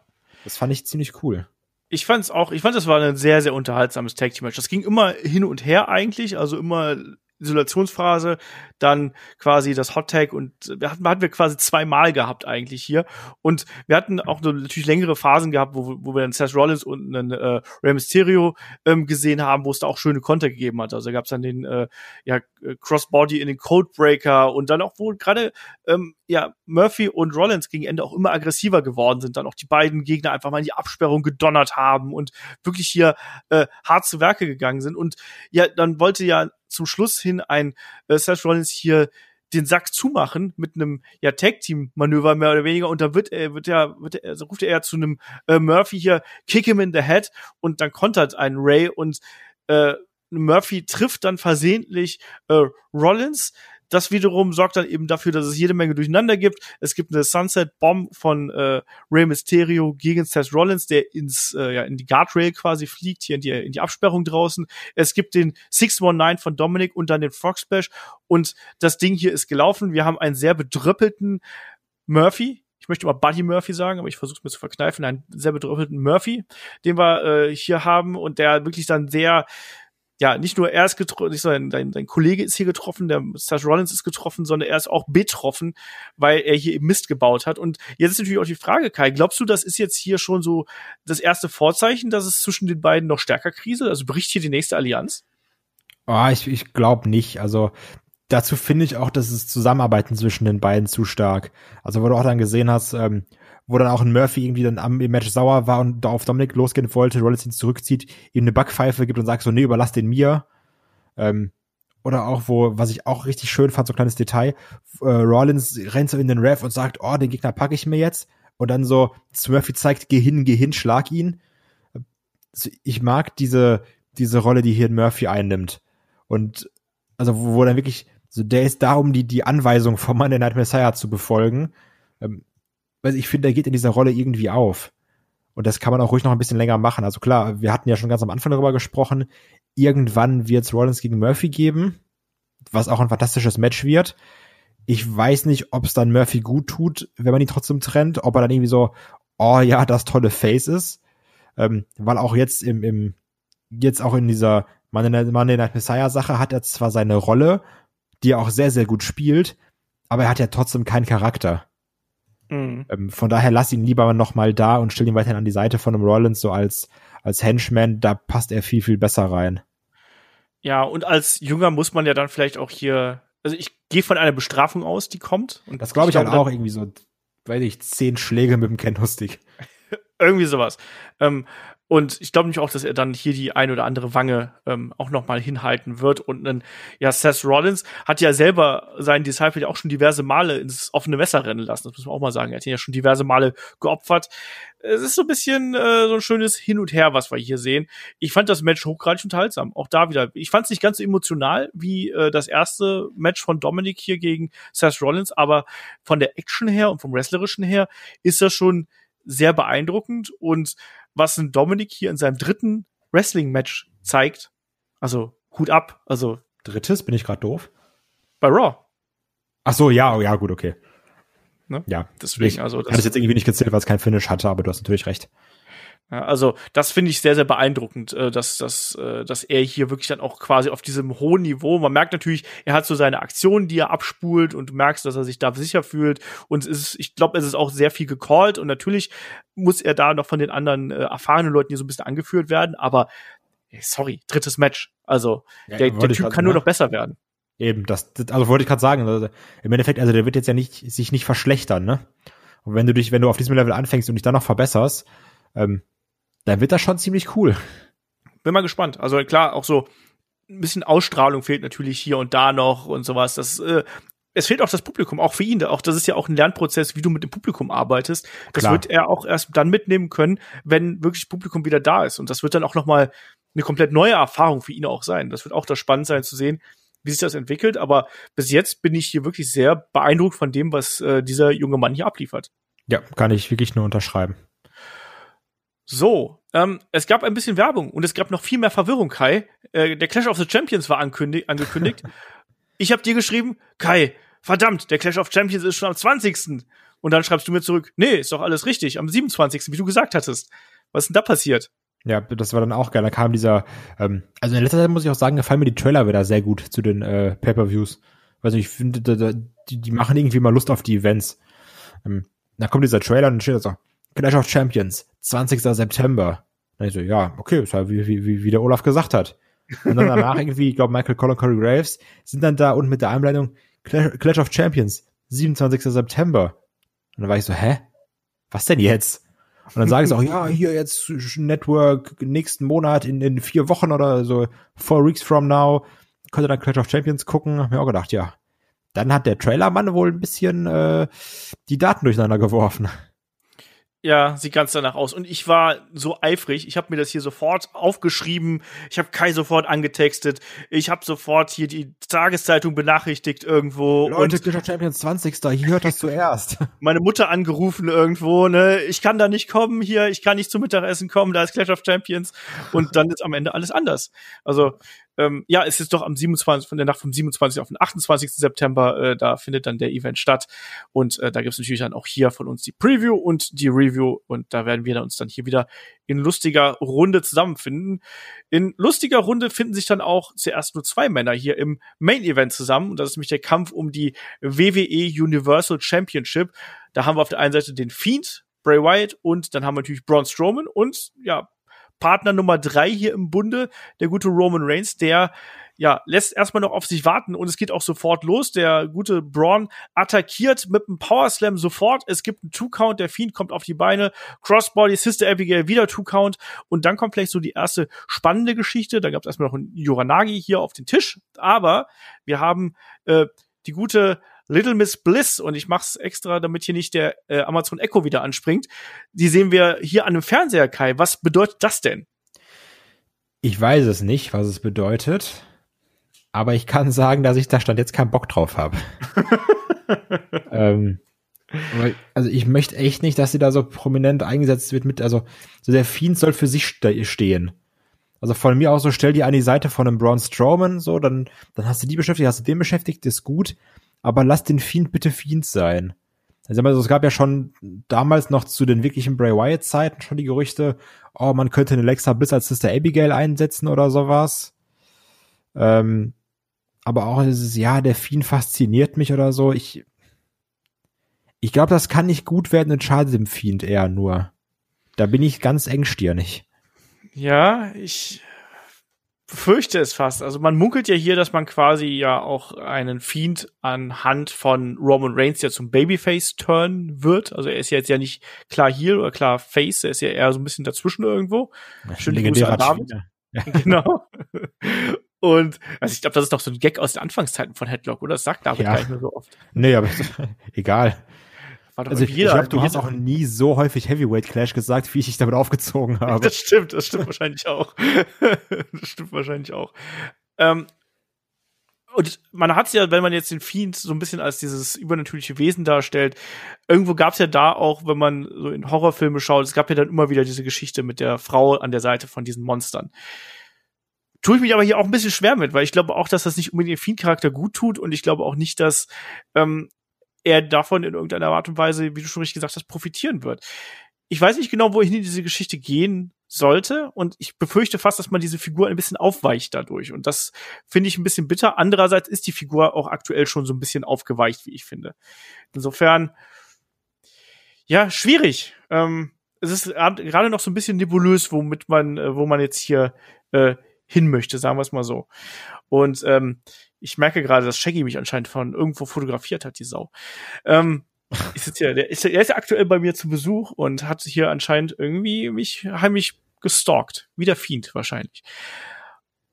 das fand ich ziemlich cool. Ich fand's auch, ich fand, das war ein sehr, sehr unterhaltsames Tag Team Match. Das ging immer hin und her eigentlich, also immer Isolationsphase, dann quasi das Hot Tag und wir hatten, hatten wir quasi zweimal gehabt eigentlich hier. Und wir hatten auch natürlich längere Phasen gehabt, wo, wo wir dann Seth Rollins und einen äh, Rey Mysterio ähm, gesehen haben, wo es da auch schöne Konter gegeben hat. Also gab es dann den äh, ja, Crossbody in den Codebreaker und dann auch wohl gerade ähm, ja Murphy und Rollins gegen Ende auch immer aggressiver geworden sind, dann auch die beiden Gegner einfach mal in die Absperrung gedonnert haben und wirklich hier äh, hart zu Werke gegangen sind. Und ja, dann wollte ja zum Schluss hin ein äh, Seth Rollins hier den Sack zumachen mit einem ja Tag Team Manöver mehr oder weniger und da wird er wird er wird er also ruft er zu einem äh, Murphy hier kick him in the head und dann kontert ein Ray und äh, Murphy trifft dann versehentlich äh, Rollins das wiederum sorgt dann eben dafür, dass es jede Menge Durcheinander gibt. Es gibt eine Sunset Bomb von äh, Rey Mysterio gegen Seth Rollins, der ins äh, ja in die Guardrail quasi fliegt, hier in die in die Absperrung draußen. Es gibt den 619 von Dominic und dann den Frog Splash und das Ding hier ist gelaufen. Wir haben einen sehr bedröppelten Murphy, ich möchte mal Buddy Murphy sagen, aber ich versuche es mir zu verkneifen, einen sehr bedröppelten Murphy, den wir äh, hier haben und der wirklich dann sehr ja, nicht nur er ist getroffen, nicht sein, dein, dein Kollege ist hier getroffen, der Seth Rollins ist getroffen, sondern er ist auch betroffen, weil er hier eben Mist gebaut hat. Und jetzt ist natürlich auch die Frage, Kai, glaubst du, das ist jetzt hier schon so das erste Vorzeichen, dass es zwischen den beiden noch stärker kriselt? Also bricht hier die nächste Allianz? Oh, ich ich glaube nicht. Also dazu finde ich auch, dass das Zusammenarbeiten zwischen den beiden zu stark. Also wo du auch dann gesehen hast, ähm, wo dann auch ein Murphy irgendwie dann am Match sauer war und da auf Dominik losgehen wollte, Rollins ihn zurückzieht, ihm eine Backpfeife gibt und sagt so, nee, überlass den mir. Ähm, oder auch, wo, was ich auch richtig schön fand, so ein kleines Detail, äh, Rollins rennt so in den Ref und sagt, oh, den Gegner packe ich mir jetzt. Und dann so, Murphy zeigt, geh hin, geh hin, schlag ihn. Ich mag diese, diese Rolle, die hier Murphy einnimmt. Und also, wo, wo dann wirklich, so der ist da, um die, die Anweisung vom der Night Messiah zu befolgen. Ähm, weil ich finde, er geht in dieser Rolle irgendwie auf. Und das kann man auch ruhig noch ein bisschen länger machen. Also klar, wir hatten ja schon ganz am Anfang darüber gesprochen. Irgendwann wird es Rollins gegen Murphy geben, was auch ein fantastisches Match wird. Ich weiß nicht, ob es dann Murphy gut tut, wenn man ihn trotzdem trennt, ob er dann irgendwie so, oh ja, das tolle Face ist. Ähm, weil auch jetzt im, im, jetzt auch in dieser Monday Night Messiah Sache hat er zwar seine Rolle, die er auch sehr, sehr gut spielt, aber er hat ja trotzdem keinen Charakter. Mhm. Ähm, von daher lass ihn lieber noch mal da und stell ihn weiterhin an die Seite von einem Rollins so als als Henchman, da passt er viel viel besser rein. Ja, und als Jünger muss man ja dann vielleicht auch hier, also ich gehe von einer Bestrafung aus, die kommt. Und das glaube ich, ich halt auch irgendwie so, weiß ich, zehn Schläge mit dem Kendo-Stick. irgendwie sowas. Ähm, und ich glaube nämlich auch, dass er dann hier die ein oder andere Wange ähm, auch noch mal hinhalten wird. Und ein, ja, Seth Rollins hat ja selber seinen Disciple ja auch schon diverse Male ins offene Messer rennen lassen. Das muss man auch mal sagen. Er hat ihn ja schon diverse Male geopfert. Es ist so ein bisschen äh, so ein schönes Hin und Her, was wir hier sehen. Ich fand das Match hochgradig unterhaltsam. Auch da wieder. Ich fand es nicht ganz so emotional wie äh, das erste Match von Dominic hier gegen Seth Rollins, aber von der Action her und vom Wrestlerischen her ist das schon sehr beeindruckend und was ein Dominik hier in seinem dritten Wrestling-Match zeigt. Also Hut ab. Also drittes, bin ich gerade doof? Bei Raw. Ach so, ja, ja, gut, okay. Ne? Ja, Deswegen, ich also hatte es jetzt irgendwie nicht gezählt, weil es kein Finish hatte, aber du hast natürlich recht. Ja, also das finde ich sehr, sehr beeindruckend, äh, dass, dass, äh, dass er hier wirklich dann auch quasi auf diesem hohen Niveau, man merkt natürlich, er hat so seine Aktionen, die er abspult und du merkst, dass er sich da sicher fühlt und es ist, ich glaube, es ist auch sehr viel gecallt und natürlich muss er da noch von den anderen äh, erfahrenen Leuten hier so ein bisschen angeführt werden, aber sorry, drittes Match, also Ja, der, der Typ kann nur noch besser werden. Eben, das, das also wollte ich gerade sagen, also im Endeffekt, also der wird jetzt ja nicht, sich nicht verschlechtern, ne? Und wenn du dich, wenn du auf diesem Level anfängst und dich dann noch verbesserst, ähm, dann wird das schon ziemlich cool. bin mal gespannt. Also klar, auch so ein bisschen Ausstrahlung fehlt natürlich hier und da noch und sowas. Das, äh, es fehlt auch das Publikum, auch für ihn. Auch das ist ja auch ein Lernprozess, wie du mit dem Publikum arbeitest. Das Klar. wird er auch erst dann mitnehmen können, wenn wirklich Publikum wieder da ist. Und das wird dann auch noch mal eine komplett neue Erfahrung für ihn auch sein. Das wird auch das spannend sein zu sehen, wie sich das entwickelt. Aber bis jetzt bin ich hier wirklich sehr beeindruckt von dem, was äh, dieser junge Mann hier abliefert. Ja, kann ich wirklich nur unterschreiben. So, ähm, es gab ein bisschen Werbung und es gab noch viel mehr Verwirrung, Kai. Äh, der Clash of the Champions war angekündigt. ich habe dir geschrieben, Kai, verdammt, der Clash of Champions ist schon am 20. Und dann schreibst du mir zurück, nee, ist doch alles richtig, am 27., wie du gesagt hattest. Was ist denn da passiert? Ja, das war dann auch geil. Da kam dieser, ähm, also in letzter Zeit muss ich auch sagen, gefallen mir die Trailer wieder sehr gut zu den äh, Pay-Per-Views. Also ich finde, die, die machen irgendwie mal Lust auf die Events. Ähm, da kommt dieser Trailer und dann steht da so, Clash of Champions, 20. September. Dann ich so, ja, okay, ist halt wie, wie, wie, der Olaf gesagt hat. Und dann danach irgendwie, ich glaube, Michael Cole und Corey Graves sind dann da und mit der Einblendung Clash, Clash of Champions, 27. September. Und dann war ich so, hä? Was denn jetzt? Und dann sage ich so, ja, hier jetzt Network nächsten Monat in, in vier Wochen oder so, four weeks from now, könnt ihr dann Clash of Champions gucken. Hab mir auch gedacht, ja. Dann hat der Trailermann wohl ein bisschen äh, die Daten durcheinander geworfen. Ja, sieht ganz danach aus. Und ich war so eifrig. Ich habe mir das hier sofort aufgeschrieben. Ich habe Kai sofort angetextet. Ich habe sofort hier die Tageszeitung benachrichtigt irgendwo. Leute, und Clash of Champions 20. Hier hört das zuerst. meine Mutter angerufen irgendwo, ne, ich kann da nicht kommen hier, ich kann nicht zum Mittagessen kommen, da ist Clash of Champions und dann ist am Ende alles anders. Also ähm, ja, es ist doch am 27. von der Nacht vom 27. auf den 28. September, äh, da findet dann der Event statt und äh, da gibt's natürlich dann auch hier von uns die Preview und die Review und da werden wir uns dann hier wieder in lustiger Runde zusammenfinden. In lustiger Runde finden sich dann auch zuerst nur zwei Männer hier im Main Event zusammen und das ist nämlich der Kampf um die WWE Universal Championship. Da haben wir auf der einen Seite den Fiend, Bray Wyatt und dann haben wir natürlich Braun Strowman und ja, Partner Nummer drei hier im Bunde, der gute Roman Reigns, der ja, lässt erstmal noch auf sich warten und es geht auch sofort los. Der gute Braun attackiert mit einem Power Slam sofort. Es gibt einen Two-Count, der Fiend kommt auf die Beine, Crossbody, Sister Abigail, wieder Two-Count und dann kommt gleich so die erste spannende Geschichte. Da gab es erstmal noch einen Yoranagi hier auf den Tisch, aber wir haben äh, die gute Little Miss Bliss und ich mach's extra, damit hier nicht der äh, Amazon Echo wieder anspringt. Die sehen wir hier an dem Fernseher, Kai. Was bedeutet das denn? Ich weiß es nicht, was es bedeutet, aber ich kann sagen, dass ich da stand jetzt keinen Bock drauf habe. ähm, also ich möchte echt nicht, dass sie da so prominent eingesetzt wird mit, also so der Fiend soll für sich ste stehen. Also von mir aus so stell die an die Seite von einem Braun Strowman, so, dann, dann hast du die beschäftigt, hast du den beschäftigt, ist gut, aber lass den Fiend bitte Fiend sein. Also es gab ja schon damals noch zu den wirklichen Bray Wyatt Zeiten schon die Gerüchte, oh, man könnte eine Alexa Bliss als Sister Abigail einsetzen oder sowas. Ähm, aber auch dieses, ja, der Fiend fasziniert mich oder so. Ich, ich glaube, das kann nicht gut werden und schadet dem Fiend eher nur. Da bin ich ganz engstirnig. Ja, ich befürchte es fast. Also man munkelt ja hier, dass man quasi ja auch einen Fiend anhand von Roman Reigns ja zum Babyface turnen wird. Also er ist ja jetzt ja nicht klar Heel oder klar Face, er ist ja eher so ein bisschen dazwischen irgendwo. Schöne Grüße an David. Genau. Und also ich glaube, das ist doch so ein Gag aus den Anfangszeiten von Headlock, oder? Das sagt David Ja. gar nicht mehr so oft. Nee, aber egal. Also ich, irgendwie ich jeder- glaube, du hast jeder- auch nie so häufig Heavyweight Clash gesagt, wie ich dich damit aufgezogen habe. Das stimmt, das stimmt wahrscheinlich auch. das stimmt wahrscheinlich auch. Ähm, und man hat ja, wenn man jetzt den Fiend so ein bisschen als dieses übernatürliche Wesen darstellt, irgendwo gab es ja da auch, wenn man so in Horrorfilme schaut, es gab ja dann immer wieder diese Geschichte mit der Frau an der Seite von diesen Monstern. tue ich mich aber hier auch ein bisschen schwer mit, weil ich glaube auch, dass das nicht unbedingt den Fiend-Charakter gut tut und ich glaube auch nicht, dass ähm, er davon in irgendeiner Art und Weise, wie du schon richtig gesagt hast, profitieren wird. Ich weiß nicht genau, wohin diese Geschichte gehen sollte und ich befürchte fast, dass man diese Figur ein bisschen aufweicht dadurch und das finde ich ein bisschen bitter. Andererseits ist die Figur auch aktuell schon so ein bisschen aufgeweicht, wie ich finde. Insofern, ja, schwierig. Ähm, es ist gerade noch so ein bisschen nebulös, womit man, äh, wo man jetzt hier äh, hin möchte, sagen wir es mal so. Und ähm, ich merke gerade, dass Shaggy mich anscheinend von irgendwo fotografiert hat, die Sau. Ähm, ich sitze hier, der ist, der ist ja aktuell bei mir zu Besuch und hat hier anscheinend irgendwie mich heimlich gestalkt. Wie der Fiend wahrscheinlich.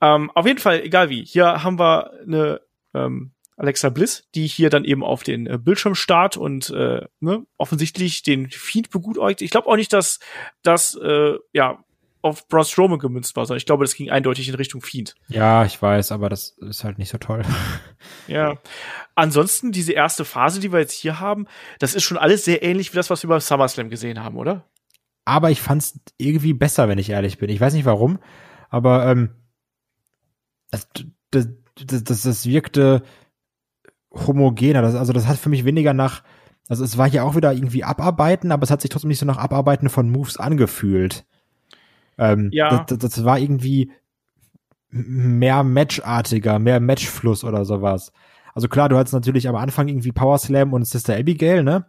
Ähm, auf jeden Fall, egal wie. Hier haben wir eine ähm, Alexa Bliss, die hier dann eben auf den äh, Bildschirm starrt und äh, ne, offensichtlich den Feed begutäugt. Ich glaube auch nicht, dass das äh, ja auf Braun Strowman gemünzt war, sondern ich glaube, das ging eindeutig in Richtung Fiend. Ja, ich weiß, aber das ist halt nicht so toll. Ja. Ansonsten, diese erste Phase, die wir jetzt hier haben, das ist schon alles sehr ähnlich wie das, was wir beim SummerSlam gesehen haben, oder? Aber ich fand's irgendwie besser, wenn ich ehrlich bin. Ich weiß nicht warum, aber ähm, das, das, das, das wirkte homogener. Das, also das hat für mich weniger nach, also es war hier auch wieder irgendwie Abarbeiten, aber es hat sich trotzdem nicht so nach Abarbeiten von Moves angefühlt. Ähm, ja. Das, das, das war irgendwie mehr matchartiger, mehr Matchfluss oder sowas. Also klar, du hattest natürlich am Anfang irgendwie Power Slam und Sister Abigail, ne?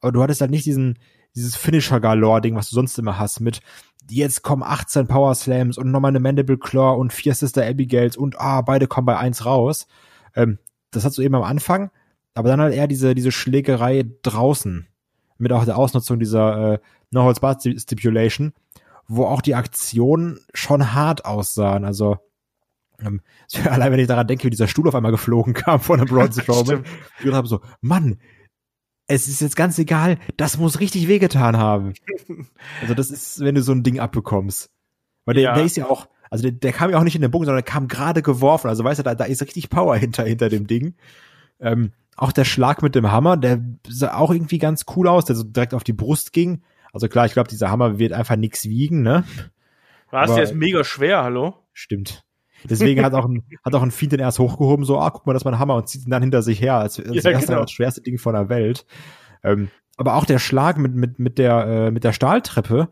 Aber du hattest halt nicht diesen, dieses Finisher-Galore-Ding, was du sonst immer hast, mit jetzt kommen 18 Power Slams und nochmal eine Mandible Claw und vier Sister Abigails und ah, beide kommen bei eins raus. Ähm, das hast du eben am Anfang, aber dann halt eher diese, diese Schlägerei draußen. Mit auch der Ausnutzung dieser äh, No Holds Barred Stipulation, wo auch die Aktionen schon hart aussahen. Also ähm, allein wenn ich daran denke, wie dieser Stuhl auf einmal geflogen kam von einem Braun Strowman, ich habe so, Mann, es ist jetzt ganz egal, das muss richtig wehgetan haben. Also das ist, wenn du so ein Ding abbekommst. Weil der, ja. der ist ja auch, also der, der kam ja auch nicht in den Bogen, sondern der kam gerade geworfen. Also weißt du, da, da ist richtig Power hinter, hinter dem Ding. Ähm, auch der Schlag mit dem Hammer, der sah auch irgendwie ganz cool aus, der so direkt auf die Brust ging. Also klar, ich glaube, dieser Hammer wird einfach nichts wiegen, ne? Was, der ist mega schwer, hallo? Stimmt. Deswegen hat auch ein, hat auch ein Fiend den erst hochgehoben, so, ah, guck mal, das ist mein Hammer und zieht ihn dann hinter sich her, als, als ja, genau. das schwerste Ding von der Welt. Ähm, aber auch der Schlag mit, mit, mit der, äh, mit der Stahltreppe,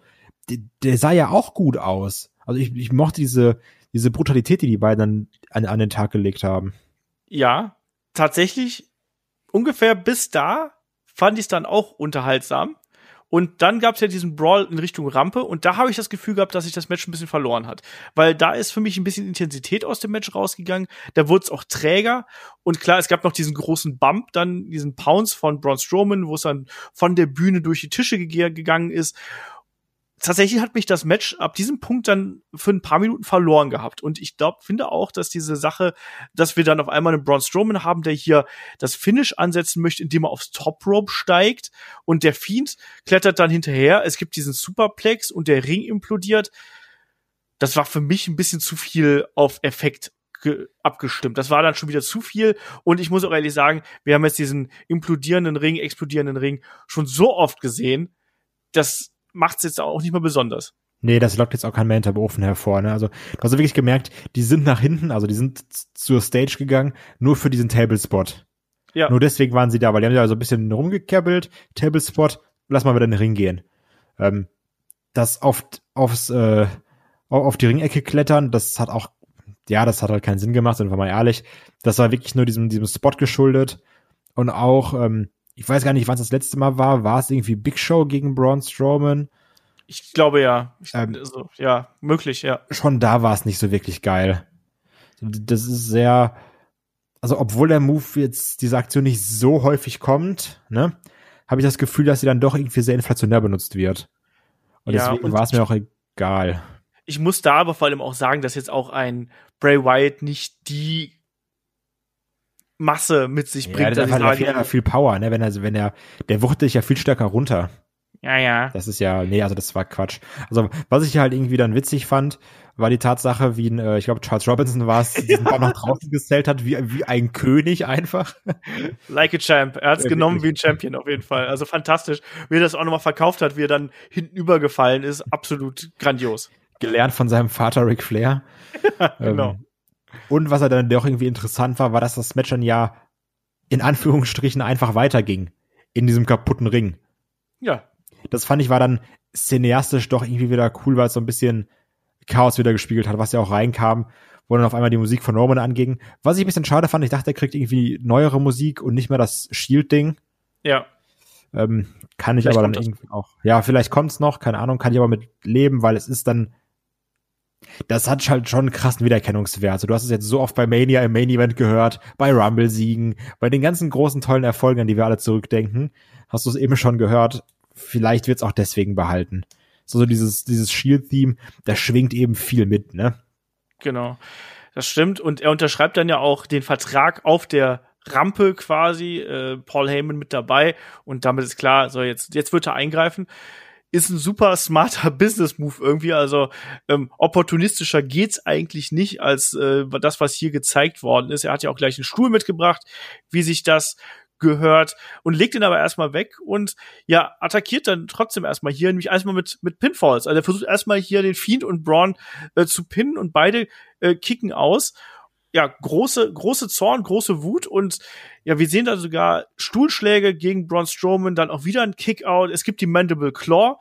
der, der sah ja auch gut aus. Also ich, ich mochte diese, diese Brutalität, die die beiden an, an den Tag gelegt haben. Ja, tatsächlich ungefähr bis da fand ich es dann auch unterhaltsam. Und dann gab es ja diesen Brawl in Richtung Rampe und da habe ich das Gefühl gehabt, dass sich das Match ein bisschen verloren hat. Weil da ist für mich ein bisschen Intensität aus dem Match rausgegangen. Da wurde es auch träger. Und klar, es gab noch diesen großen Bump, dann diesen Pounce von Braun Strowman, wo es dann von der Bühne durch die Tische gegangen ist tatsächlich hat mich das Match ab diesem Punkt dann für ein paar Minuten verloren gehabt. Und ich glaube, finde auch, dass diese Sache, dass wir dann auf einmal einen Braun Strowman haben, der hier das Finish ansetzen möchte, indem er aufs Top Rope steigt und der Fiend klettert dann hinterher. Es gibt diesen Superplex und der Ring implodiert. Das war für mich ein bisschen zu viel auf Effekt abgestimmt. Das war dann schon wieder zu viel. Und ich muss auch ehrlich sagen, wir haben jetzt diesen implodierenden Ring, explodierenden Ring schon so oft gesehen, dass macht es jetzt auch nicht mehr besonders. Nee, das lockt jetzt auch kein mehr hinter Ofen hervor. Ne? Also du hast wirklich gemerkt, die sind nach hinten, also die sind zur Stage gegangen, nur für diesen Tablespot. Ja. Nur deswegen waren sie da, weil die haben ja so ein bisschen rumgekerbelt, Tablespot, lass mal wieder in den Ring gehen. Ähm, das auf, aufs, äh, auf die Ringecke klettern, das hat auch, ja, das hat halt keinen Sinn gemacht, sind wir mal ehrlich. Das war wirklich nur diesem, diesem Spot geschuldet. Und auch, ähm, ich weiß gar nicht, wann es das letzte Mal war. War es irgendwie Big Show gegen Braun Strowman? Ich glaube ja. Ich, ähm, also, ja, möglich, ja. Schon da war es nicht so wirklich geil. Das ist sehr, also obwohl der Move jetzt diese Aktion nicht so häufig kommt, ne, habe ich das Gefühl, dass sie dann doch irgendwie sehr inflationär benutzt wird. Und ja, deswegen war es mir auch egal. Ich muss da aber vor allem auch sagen, dass jetzt auch ein Bray Wyatt nicht die Masse mit sich bringt. Ja, der hat viel, viel Power, ne? Wenn er, wenn er, der wuchtet sich ja viel stärker runter. Ja, ja. Das ist ja, nee, also das war Quatsch. Also, was ich halt irgendwie dann witzig fand, war die Tatsache, wie ein, äh, ich glaube, Charles Robinson war es, diesen Ball nach draußen gestellt hat, wie, wie ein König einfach. Like a Champ. Er hat es ja, genommen wie ein Champion auf jeden Fall. Also fantastisch. Wie er das auch nochmal verkauft hat, wie er dann hinten übergefallen ist, absolut grandios. gelernt von seinem Vater Ric Flair. genau. Ähm, und was er dann doch irgendwie interessant war, war, dass das Match dann ja in Anführungsstrichen einfach weiterging. In diesem kaputten Ring. Ja. Das fand ich war dann cineastisch doch irgendwie wieder cool, weil es so ein bisschen Chaos wieder gespiegelt hat, was ja auch reinkam, wo dann auf einmal die Musik von Roman anging. Was ich ein bisschen schade fand, ich dachte, er kriegt irgendwie neuere Musik und nicht mehr das Shield-Ding. Ja. Ähm, kann ich Vielleicht aber dann irgendwie auch. Ja, vielleicht kommt's noch, keine Ahnung, kann ich aber mit leben, weil es ist dann. Das hat halt schon einen krassen Wiedererkennungswert. Also, du hast es jetzt so oft bei Mania im Main Event gehört, bei Rumble-Siegen, bei den ganzen großen tollen Erfolgen, an die wir alle zurückdenken, hast du es eben schon gehört. Vielleicht wird's auch deswegen behalten. So, so dieses, dieses Shield-Theme, das schwingt eben viel mit, ne? Genau. Das stimmt. Und er unterschreibt dann ja auch den Vertrag auf der Rampe quasi, äh, Paul Heyman mit dabei. Und damit ist klar, so jetzt, jetzt wird er eingreifen. Ist ein super smarter Business-Move irgendwie. Also ähm, opportunistischer geht's eigentlich nicht als äh, das, was hier gezeigt worden ist. Er hat ja auch gleich einen Stuhl mitgebracht, wie sich das gehört und legt ihn aber erstmal weg und ja, attackiert dann trotzdem erstmal hier, nämlich erstmal mit, mit Pinfalls. Also er versucht erstmal hier den Fiend und Braun äh, zu pinnen und beide äh, kicken aus. Ja, große, große Zorn, große Wut und ja, wir sehen da sogar Stuhlschläge gegen Braun Strowman, dann auch wieder ein Kickout. Es gibt die Mandible Claw.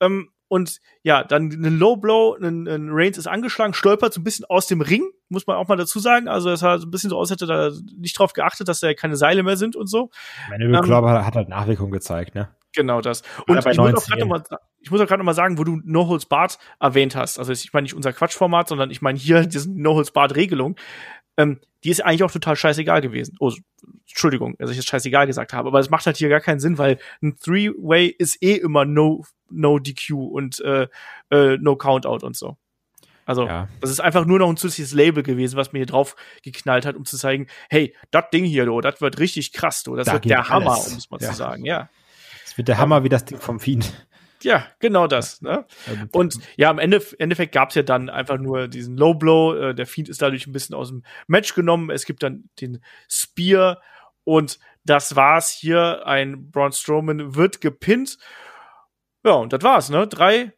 Ähm, und ja, dann ein Low Blow, ein, ein Reigns ist angeschlagen, stolpert so ein bisschen aus dem Ring, muss man auch mal dazu sagen. Also es sah so ein bisschen so aus, hätte da nicht drauf geachtet, dass da keine Seile mehr sind und so. Meine Ähm, Glaube hat halt Nachwirkungen gezeigt, ne? Genau das. Und ich muss, auch 19. grad noch mal, ich muss auch gerade noch mal sagen, wo du No Holds Barred erwähnt hast. Also ich meine nicht unser Quatschformat, sondern ich meine hier diesen No Holds Barred Regelung. Ähm, die ist eigentlich auch total scheißegal gewesen. Oh, Entschuldigung, dass ich jetzt scheißegal gesagt habe, aber es macht halt hier gar keinen Sinn, weil ein Three-Way ist eh immer No, no DQ und äh, äh, No Countout und so. Also, Ja. das ist einfach nur noch ein zusätzliches Label gewesen, was mir hier drauf geknallt hat, um zu zeigen, hey, das Ding hier, das wird richtig krass, du, das Da wird der Hammer, alles. um es mal Ja. zu sagen, ja. Es wird der Hammer wie das Ding vom Fiend. Ja, genau das. Ne? Und ja, im Ende, Endeffekt gab's ja dann einfach nur diesen Low Blow. Äh, der Fiend ist dadurch ein bisschen aus dem Match genommen. Es gibt dann den Spear und das war's hier. Ein Braun Strowman wird gepinnt. Ja, und das war's, ne? Drei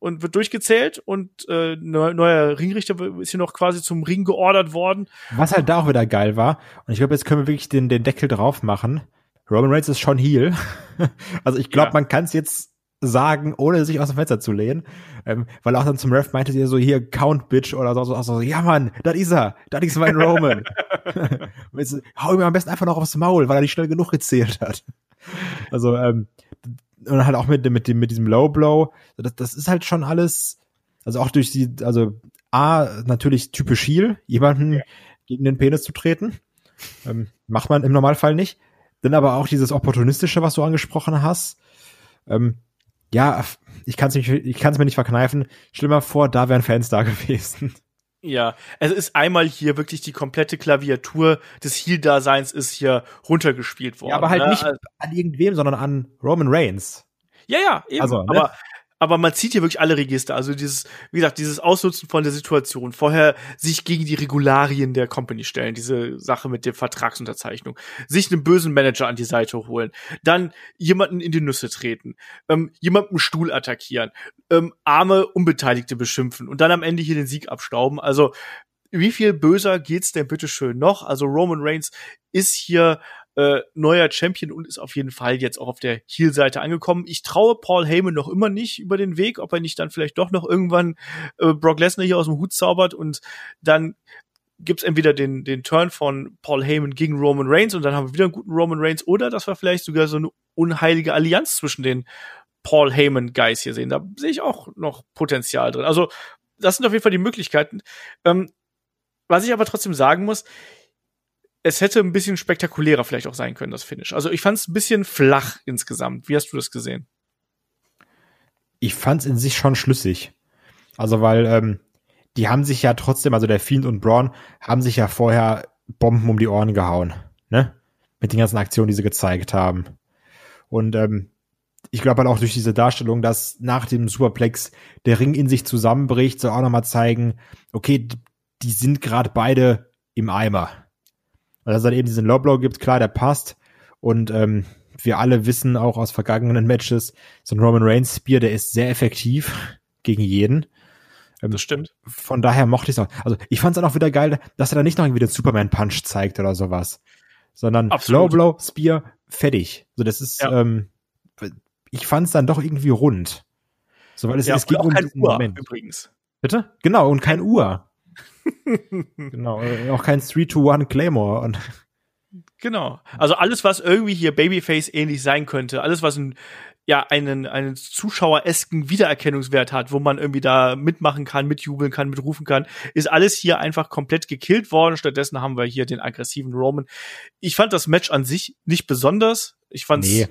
und wird durchgezählt und äh, neu- neuer Ringrichter ist hier noch quasi zum Ring geordert worden. Was halt da auch wieder geil war, und ich glaube, jetzt können wir wirklich den, den Deckel drauf machen. Roman Reigns ist schon Heel. also ich glaube, Ja. man kann es jetzt sagen, ohne sich aus dem Fenster zu lehnen. Ähm, weil auch dann zum Ref meinte sie so, hier, Count Bitch oder so, so, so ja Mann, das ist er, das ist mein Roman. Jetzt, hau ihm am besten einfach noch aufs Maul, weil er nicht schnell genug gezählt hat. Also, ähm, und halt auch mit, dem- mit, dem, mit diesem Low Blow, das, das ist halt schon alles, also auch durch die, also A, natürlich typisch Heel, jemanden gegen den Penis zu treten. Ähm, macht man im Normalfall nicht. Dann aber auch dieses Opportunistische, was du angesprochen hast. Ähm, ja, ich kann es ich kann's mir nicht verkneifen. Stell dir mal vor, da wären Fans da gewesen. Ja, es ist einmal hier wirklich die komplette Klaviatur des Heel-Daseins ist hier runtergespielt worden. Ja, aber halt ne? nicht an irgendwem, sondern an Roman Reigns. Ja, ja, eben. Also, ne? aber, aber man zieht hier wirklich alle Register. Also dieses, wie gesagt, dieses Ausnutzen von der Situation. Vorher sich gegen die Regularien der Company stellen. Diese Sache mit der Vertragsunterzeichnung. Sich einen bösen Manager an die Seite holen. Dann jemanden in die Nüsse treten. Ähm, jemanden Stuhl attackieren. Ähm, arme Unbeteiligte beschimpfen. Und dann am Ende hier den Sieg abstauben. Also, wie viel böser geht's denn bitteschön noch? Also Roman Reigns ist hier äh, neuer Champion und ist auf jeden Fall jetzt auch auf der Heel-Seite angekommen. Ich traue Paul Heyman noch immer nicht über den Weg, ob er nicht dann vielleicht doch noch irgendwann äh, Brock Lesnar hier aus dem Hut zaubert und dann gibt's entweder den, den Turn von Paul Heyman gegen Roman Reigns und dann haben wir wieder einen guten Roman Reigns oder dass wir vielleicht sogar so eine unheilige Allianz zwischen den Paul Heyman Guys hier sehen. Da sehe ich auch noch Potenzial drin. Also das sind auf jeden Fall die Möglichkeiten. Ähm, was ich aber trotzdem sagen muss, es hätte ein bisschen spektakulärer vielleicht auch sein können, das Finish. Also ich fand es ein bisschen flach insgesamt. Wie hast du das gesehen? Ich fand's in sich schon schlüssig. Also, weil ähm, die haben sich ja trotzdem, also der Fiend und Braun, haben sich ja vorher Bomben um die Ohren gehauen. Ne? Mit den ganzen Aktionen, die sie gezeigt haben. Und ähm, ich glaube halt auch durch diese Darstellung, dass nach dem Superplex der Ring in sich zusammenbricht, soll auch nochmal zeigen, okay, die sind gerade beide im Eimer. Und dass es dann eben diesen Low Blow gibt, klar, der passt. Und ähm, wir alle wissen auch aus vergangenen Matches, so ein Roman Reigns Spear, der ist sehr effektiv gegen jeden. Ähm, das stimmt. Von daher mochte ich es auch. Also ich fand es dann auch wieder geil, dass er da nicht noch irgendwie den Superman-Punch zeigt oder sowas. Sondern Absolut. Low Blow, Spear, fertig. So, das ist, ja. ähm, ich fand es dann doch irgendwie rund. So, weil es, ja, es ging um kein Uhr, Moment. übrigens. Bitte? Genau, und kein Uhr. genau, äh, auch kein 3-2-1 Claymore. Und genau. Also alles, was irgendwie hier Babyface ähnlich sein könnte, alles, was ein ja einen einen zuschaueresken Wiedererkennungswert hat, wo man irgendwie da mitmachen kann, mitjubeln kann, mitrufen kann, ist alles hier einfach komplett gekillt worden. Stattdessen haben wir hier den aggressiven Roman. Ich fand das Match an sich nicht besonders. Ich fand's nee.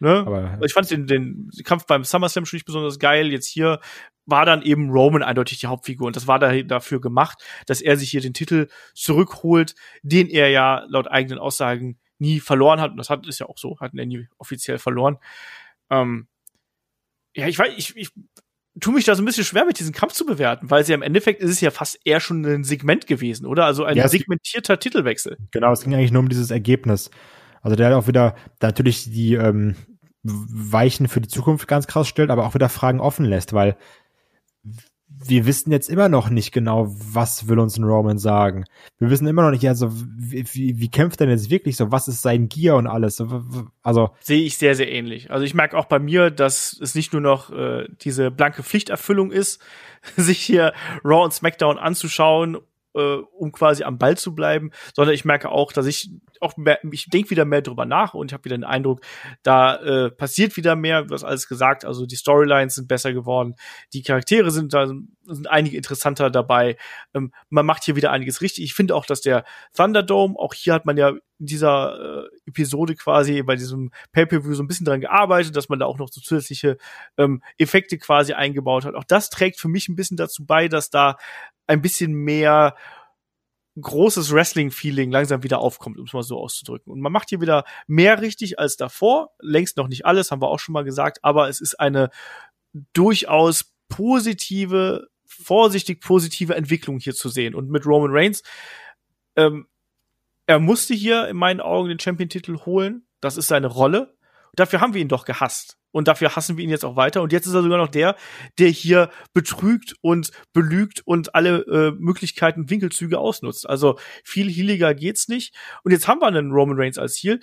Ne? Aber ich fand den, den Kampf beim SummerSlam schon nicht besonders geil. Jetzt hier war dann eben Roman eindeutig die Hauptfigur und das war da, dafür gemacht, dass er sich hier den Titel zurückholt, den er ja laut eigenen Aussagen nie verloren hat. Und das hat ist ja auch so, hat er nie offiziell verloren. Ähm, ja, ich weiß, ich, ich tue mich da so ein bisschen schwer mit diesem Kampf zu bewerten, weil es ja im Endeffekt ist es ja fast eher schon ein Segment gewesen, oder? Also ein ja, segmentierter Titelwechsel. Genau, es ging eigentlich nur um dieses Ergebnis. Also der hat auch wieder natürlich die ähm, Weichen für die Zukunft ganz krass stellt, aber auch wieder Fragen offen lässt, weil wir wissen jetzt immer noch nicht genau, was will uns ein Roman sagen. Wir wissen immer noch nicht, also wie, wie, wie kämpft er denn jetzt wirklich so? Was ist sein Gear und alles? Also sehe ich sehr sehr ähnlich. Also ich merke auch bei mir, dass es nicht nur noch äh, diese blanke Pflichterfüllung ist, sich hier Raw und SmackDown anzuschauen äh, um quasi am Ball zu bleiben, sondern ich merke auch, dass ich auch mehr, ich denke wieder mehr drüber nach und ich habe wieder den Eindruck, da äh, passiert wieder mehr, was alles gesagt, also die Storylines sind besser geworden, die Charaktere sind da sind einige interessanter dabei, ähm, man macht hier wieder einiges richtig. Ich finde auch, dass der Thunderdome, auch hier hat man ja in dieser äh, Episode quasi bei diesem Pay-per-View so ein bisschen dran gearbeitet, dass man da auch noch so zusätzliche ähm, Effekte quasi eingebaut hat. Auch das trägt für mich ein bisschen dazu bei, dass da ein bisschen mehr großes Wrestling-Feeling langsam wieder aufkommt, um es mal so auszudrücken. Und man macht hier wieder mehr richtig als davor. Längst noch nicht alles, haben wir auch schon mal gesagt, aber es ist eine durchaus positive, vorsichtig positive Entwicklung hier zu sehen. Und mit Roman Reigns, ähm, er musste hier in meinen Augen den Champion-Titel holen. Das ist seine Rolle. Dafür haben wir ihn doch gehasst. Und dafür hassen wir ihn jetzt auch weiter. Und jetzt ist er sogar noch der, der hier betrügt und belügt und alle äh, Möglichkeiten, Winkelzüge ausnutzt. Also viel healiger geht's nicht. Und jetzt haben wir einen Roman Reigns als Heal.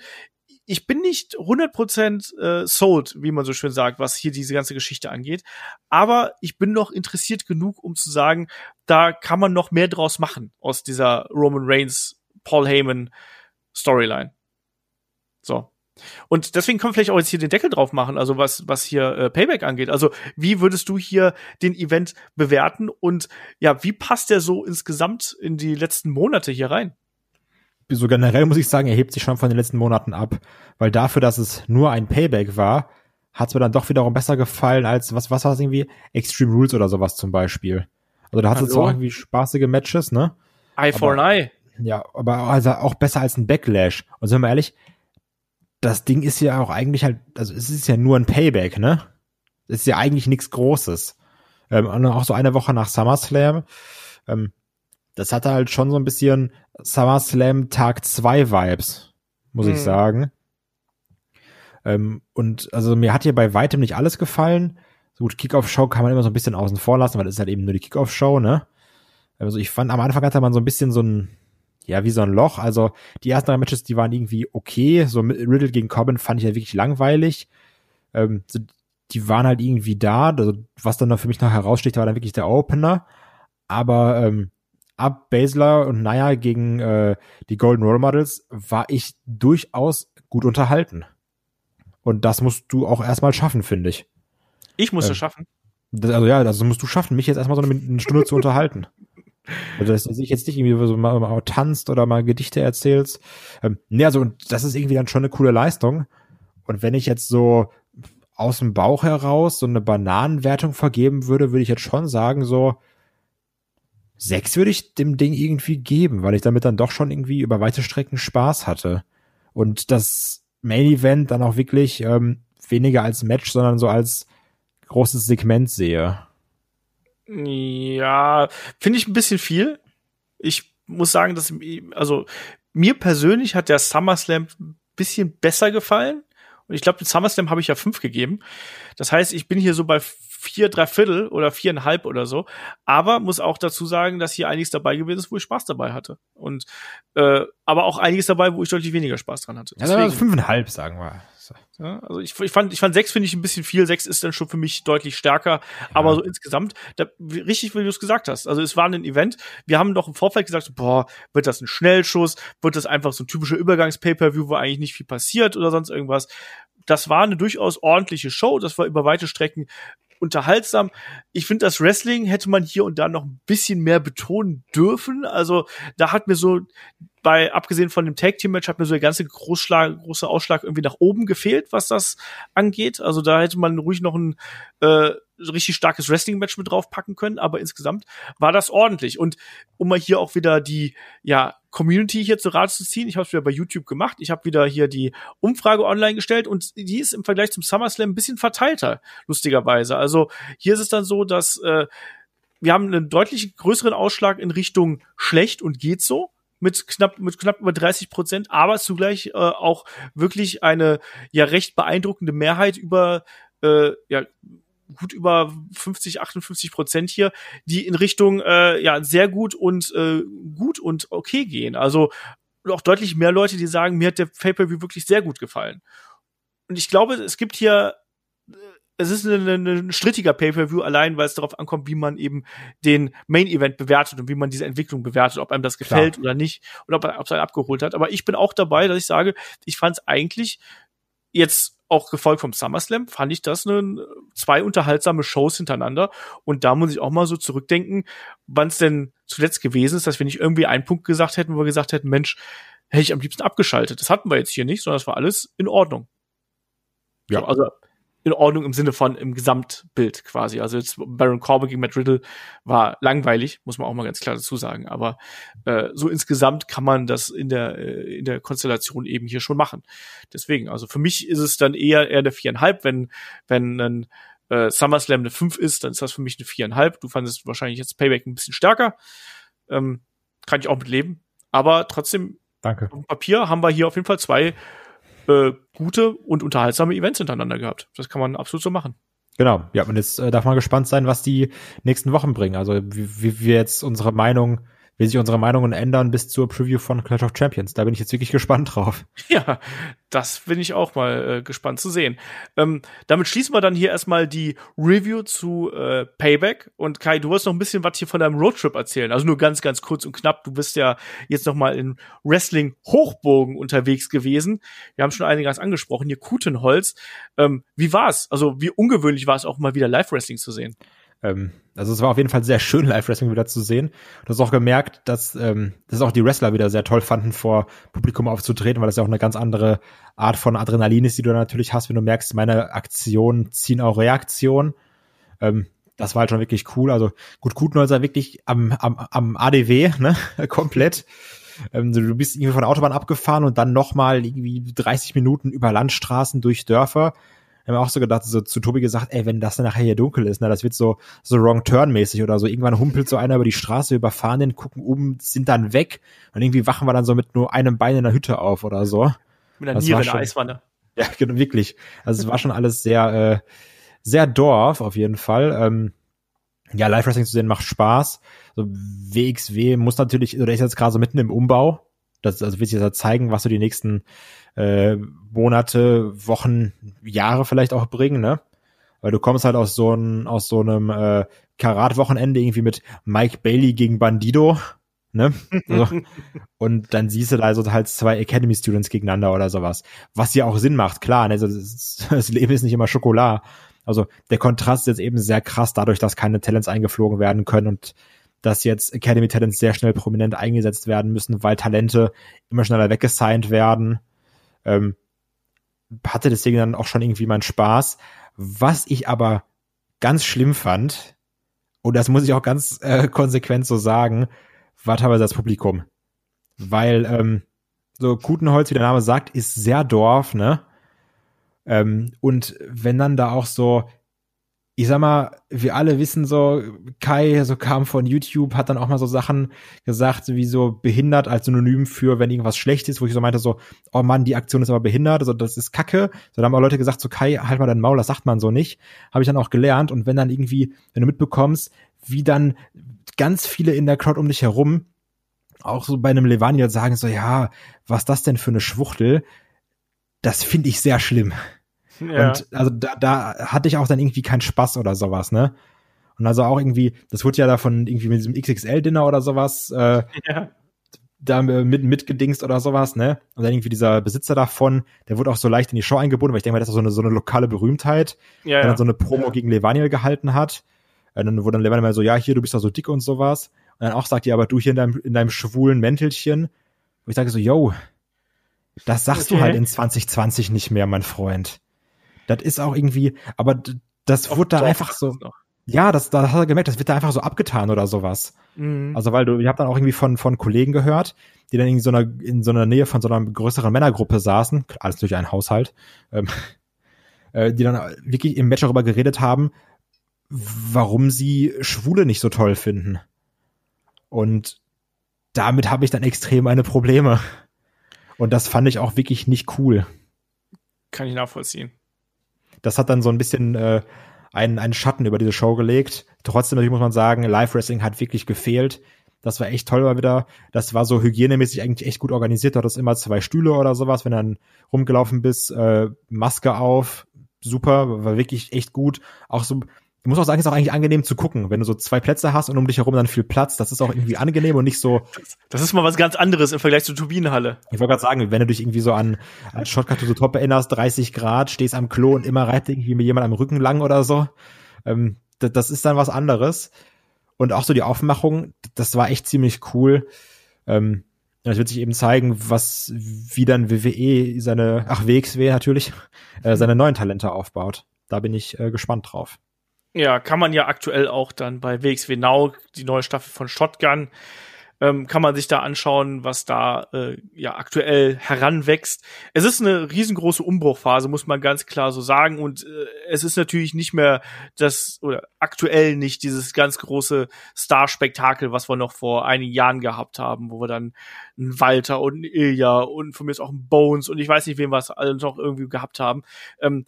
Ich bin nicht 100% äh, sold, wie man so schön sagt, was hier diese ganze Geschichte angeht. Aber ich bin noch interessiert genug, um zu sagen, da kann man noch mehr draus machen aus dieser Roman Reigns, Paul Heyman Storyline. So. Und deswegen können wir vielleicht auch jetzt hier den Deckel drauf machen, also was, was hier äh, Payback angeht. Also, wie würdest du hier den Event bewerten und ja, wie passt der so insgesamt in die letzten Monate hier rein? So generell muss ich sagen, er hebt sich schon von den letzten Monaten ab, weil dafür, dass es nur ein Payback war, hat es mir dann doch wiederum besser gefallen als, was, was war es irgendwie? Extreme Rules oder sowas zum Beispiel. Also da hat es zwar irgendwie spaßige Matches, ne? Eye for an Eye. Ja, aber also auch besser als ein Backlash. Und sind wir ehrlich, das Ding ist ja auch eigentlich halt, also es ist ja nur ein Payback, ne? Es ist ja eigentlich nichts Großes. Ähm, und auch so eine Woche nach SummerSlam. Ähm, das hatte halt schon so ein bisschen SummerSlam Tag 2 Vibes, muss mhm. ich sagen. Ähm, und also mir hat hier bei weitem nicht alles gefallen. So gut, Kickoff-Show kann man immer so ein bisschen außen vor lassen, weil das ist halt eben nur die Kickoff-Show, ne? Also ich fand, am Anfang hatte man so ein bisschen so ein, ja, wie so ein Loch. Also die ersten drei Matches, die waren irgendwie okay. So Riddle gegen Corbin fand ich ja wirklich langweilig. Ähm, so, die waren halt irgendwie da. Also, was dann noch für mich noch heraussticht, war dann wirklich der Opener. Aber ähm, ab Basler und Naya gegen äh, die Golden Role Models war ich durchaus gut unterhalten. Und das musst du auch erstmal schaffen, finde ich. Ich muss ähm, es schaffen. Das, also ja, das musst du schaffen, mich jetzt erstmal so eine, eine Stunde zu unterhalten. Also, dass du sich jetzt nicht irgendwie so mal, mal tanzt oder mal Gedichte erzählst. Ähm, nee, also, und das ist irgendwie dann schon eine coole Leistung. Und wenn ich jetzt so aus dem Bauch heraus so eine Bananenwertung vergeben würde, würde ich jetzt schon sagen, so sechs würde ich dem Ding irgendwie geben, weil ich damit dann doch schon irgendwie über weite Strecken Spaß hatte. Und das Main Event dann auch wirklich ähm, weniger als Match, sondern so als großes Segment sehe. Ja, finde ich ein bisschen viel. Ich muss sagen, dass also mir persönlich hat der SummerSlam ein bisschen besser gefallen Und ich glaube, den SummerSlam habe ich ja fünf gegeben. Das heißt, ich bin hier so bei vier, drei Viertel oder viereinhalb oder so. Aber muss auch dazu sagen, dass hier einiges dabei gewesen ist, wo ich Spaß dabei hatte. Und äh, aber auch einiges dabei, wo ich deutlich weniger Spaß dran hatte. Deswegen, also fünfeinhalb, sagen wir. Ja, also ich, ich fand, ich fand sechs finde ich ein bisschen viel. Sechs ist dann schon für mich deutlich stärker. Ja. Aber so insgesamt, da, richtig, wie du es gesagt hast. Also es war ein Event. Wir haben doch im Vorfeld gesagt, boah, wird das ein Schnellschuss? Wird das einfach so ein typischer Übergangs-Pay-Per-View, wo eigentlich nicht viel passiert oder sonst irgendwas? Das war eine durchaus ordentliche Show. Das war über weite Strecken unterhaltsam. Ich finde, das Wrestling hätte man hier und da noch ein bisschen mehr betonen dürfen. Also da hat mir so bei, abgesehen von dem Tag Team Match, hat mir so der ganze Großschlag, große Ausschlag irgendwie nach oben gefehlt, was das angeht. Also da hätte man ruhig noch ein äh, richtig starkes Wrestling-Match mit draufpacken können, aber insgesamt war das ordentlich. Und um mal hier auch wieder die ja, Community hier zu Rat zu ziehen, ich habe es wieder bei YouTube gemacht, ich habe wieder hier die Umfrage online gestellt und die ist im Vergleich zum SummerSlam ein bisschen verteilter, lustigerweise. Also hier ist es dann so, dass äh, wir haben einen deutlich größeren Ausschlag in Richtung schlecht und geht so mit knapp mit knapp über 30 Prozent, aber zugleich äh, auch wirklich eine ja recht beeindruckende Mehrheit über äh, ja gut über 50, 58 Prozent hier, die in Richtung äh, ja sehr gut und äh, gut und okay gehen. Also auch deutlich mehr Leute, die sagen, mir hat der Pay-per-View wirklich sehr gut gefallen. Und ich glaube, es gibt hier äh, es ist ein, ein, ein strittiger Pay-per-View allein, weil es darauf ankommt, wie man eben den Main-Event bewertet und wie man diese Entwicklung bewertet, ob einem das gefällt Klar. oder nicht oder ob, ob es einen abgeholt hat. Aber ich bin auch dabei, dass ich sage, ich fand es eigentlich jetzt auch gefolgt vom SummerSlam, fand ich das eine, zwei unterhaltsame Shows hintereinander. Und da muss ich auch mal so zurückdenken, wann es denn zuletzt gewesen ist, dass wir nicht irgendwie einen Punkt gesagt hätten, wo wir gesagt hätten, Mensch, hätte ich am liebsten abgeschaltet. Das hatten wir jetzt hier nicht, sondern es war alles in Ordnung. Ja. So, also in Ordnung im Sinne von im Gesamtbild quasi. Also jetzt Baron Corbin gegen Matt Riddle war langweilig, muss man auch mal ganz klar dazu sagen. Aber äh, so insgesamt kann man das in der äh, in der Konstellation eben hier schon machen. Deswegen, also für mich ist es dann eher eher eine viereinhalb, wenn wenn ein äh, SummerSlam eine fünf ist, dann ist das für mich eine viereinhalb. Du fandest wahrscheinlich jetzt Payback ein bisschen stärker. Ähm, kann ich auch mit leben. Aber trotzdem, Danke. auf dem Papier haben wir hier auf jeden Fall zwei äh, gute und unterhaltsame Events hintereinander gehabt. Das kann man absolut so machen. Genau, ja, und jetzt äh, darf man gespannt sein, was die nächsten Wochen bringen. Also wie, wie wir jetzt unsere Meinung wie sich unsere Meinungen ändern bis zur Preview von Clash of Champions. Da bin ich jetzt wirklich gespannt drauf. Ja, das bin ich auch mal äh, gespannt zu sehen. Ähm, damit schließen wir dann hier erstmal die Review zu äh, Payback. Und Kai, du wirst noch ein bisschen was hier von deinem Roadtrip erzählen. Also nur ganz, ganz kurz und knapp. Du bist ja jetzt noch mal in Wrestling Hochbogen unterwegs gewesen. Wir haben schon einiges angesprochen. Hier Kutenholz. Ähm, wie war's? Also wie ungewöhnlich war es auch mal wieder Live-Wrestling zu sehen? Ähm, also es war auf jeden Fall sehr schön, Live-Wrestling wieder zu sehen. Du hast auch gemerkt, dass, ähm, dass auch die Wrestler wieder sehr toll fanden, vor Publikum aufzutreten, weil das ja auch eine ganz andere Art von Adrenalin ist, die du natürlich hast, wenn du merkst, meine Aktionen ziehen auch Reaktion. Ähm, das war halt schon wirklich cool. Also gut, Kutenholzer wirklich am, am, am ADW, ne, komplett. Ähm, du bist irgendwie von der Autobahn abgefahren und dann nochmal irgendwie 30 Minuten über Landstraßen durch Dörfer haben wir auch so gedacht, so zu Tobi gesagt, ey, wenn das dann nachher hier dunkel ist, na, das wird so, so Wrong Turn mäßig oder so. Irgendwann humpelt so einer über die Straße, überfahren den, gucken um, sind dann weg und irgendwie wachen wir dann so mit nur einem Bein in der Hütte auf oder so. Mit einer Niere in der Eiswanne. Ja, genau, wirklich. Also es war schon alles sehr, äh, sehr Dorf auf jeden Fall. Ähm, ja, Live-Wrestling zu sehen macht Spaß. So WXW muss natürlich, oder ist jetzt gerade so mitten im Umbau. Das also wird sich jetzt zeigen, was so die nächsten äh, Monate, Wochen, Jahre vielleicht auch bringen, ne? Weil du kommst halt aus so, ein, aus so einem äh, Karat-Wochenende irgendwie mit Mike Bailey gegen Bandido, ne? So. und dann siehst du da also halt zwei Academy Students gegeneinander oder sowas. Was ja auch Sinn macht, klar, ne? Also das, das Leben ist nicht immer Schokolade. Also der Kontrast ist jetzt eben sehr krass dadurch, dass keine Talents eingeflogen werden können und dass jetzt Academy Talents sehr schnell prominent eingesetzt werden müssen, weil Talente immer schneller weggesigned werden. Ähm, hatte deswegen dann auch schon irgendwie meinen Spaß. Was ich aber ganz schlimm fand, und das muss ich auch ganz äh, konsequent so sagen, war teilweise das Publikum. Weil ähm, so Kutenholz, wie der Name sagt, ist sehr Dorf, ne? Ähm, und wenn dann da auch so ich sag mal, wir alle wissen so, Kai so kam von YouTube, hat dann auch mal so Sachen gesagt, wie so behindert als Synonym für, wenn irgendwas schlecht ist, wo ich so meinte so, oh Mann, die Aktion ist aber behindert, also das ist Kacke. So, da haben auch Leute gesagt so, Kai, halt mal dein Maul, das sagt man so nicht. Habe ich dann auch gelernt und wenn dann irgendwie, wenn du mitbekommst, wie dann ganz viele in der Crowd um dich herum auch so bei einem Levaniel sagen so, ja, was das denn für eine Schwuchtel? Das finde ich sehr schlimm. Ja. Und also da, da hatte ich auch dann irgendwie keinen Spaß oder sowas, ne? Und also auch irgendwie, das wurde ja davon irgendwie mit diesem XXL-Dinner oder sowas, äh, ja. da mit, mitgedingst oder sowas, ne? Und dann irgendwie dieser Besitzer davon, der wurde auch so leicht in die Show eingebunden, weil ich denke mal, das ist so eine, so eine lokale Berühmtheit, ja, der dann so eine Promo ja. gegen Levaniel gehalten hat. Und dann wurde dann Levaniel mal so, ja, hier, du bist doch so dick und sowas. Und dann auch sagt ihr, aber du hier in deinem, in deinem schwulen Mäntelchen. Und ich sage so, yo, das sagst okay. du halt in 2020 nicht mehr, mein Freund. Das ist auch irgendwie, aber das wurde da einfach so. Ja, das, da hat er gemerkt, das wird da einfach so abgetan oder sowas. Mhm. Also weil du, ich habe dann auch irgendwie von von Kollegen gehört, die dann in so einer in so einer Nähe von so einer größeren Männergruppe saßen, alles durch einen Haushalt, ähm, äh, die dann wirklich im Match darüber geredet haben, warum sie Schwule nicht so toll finden. Und damit habe ich dann extrem meine Probleme. Und das fand ich auch wirklich nicht cool. Kann ich nachvollziehen das hat dann so ein bisschen äh, einen, einen Schatten über diese Show gelegt. Trotzdem natürlich muss man sagen, Live Wrestling hat wirklich gefehlt. Das war echt toll mal wieder. Das war so hygienemäßig eigentlich echt gut organisiert. Du hattest immer zwei Stühle oder sowas, wenn du dann rumgelaufen bist, äh, Maske auf, super, war wirklich echt gut. Auch so ich muss auch sagen, ist auch eigentlich angenehm zu gucken, wenn du so zwei Plätze hast und um dich herum dann viel Platz. Das ist auch irgendwie angenehm und nicht so. Das ist mal was ganz anderes im Vergleich zur Turbinenhalle. Ich wollte gerade sagen, wenn du dich irgendwie so an, an Shotcut to the Top erinnerst, 30 Grad, stehst am Klo und immer reibt irgendwie mir jemand am Rücken lang oder so. Ähm, das, das ist dann was anderes. Und auch so die Aufmachung, das war echt ziemlich cool. Ähm, das wird sich eben zeigen, was, wie dann WWE seine, ach, WXW natürlich, äh, seine neuen Talente aufbaut. Da bin ich äh, gespannt drauf. Ja, kann man ja aktuell auch dann bei WXW Now, die neue Staffel von Shotgun, ähm, kann man sich da anschauen, was da äh, ja aktuell heranwächst. Es ist eine riesengroße Umbruchphase, muss man ganz klar so sagen. Und äh, es ist natürlich nicht mehr das, oder aktuell nicht dieses ganz große Star-Spektakel, was wir noch vor einigen Jahren gehabt haben, wo wir dann einen Walter und einen Ilja und von mir ist auch einen Bones und ich weiß nicht, wen wir es alle noch irgendwie gehabt haben. Ähm,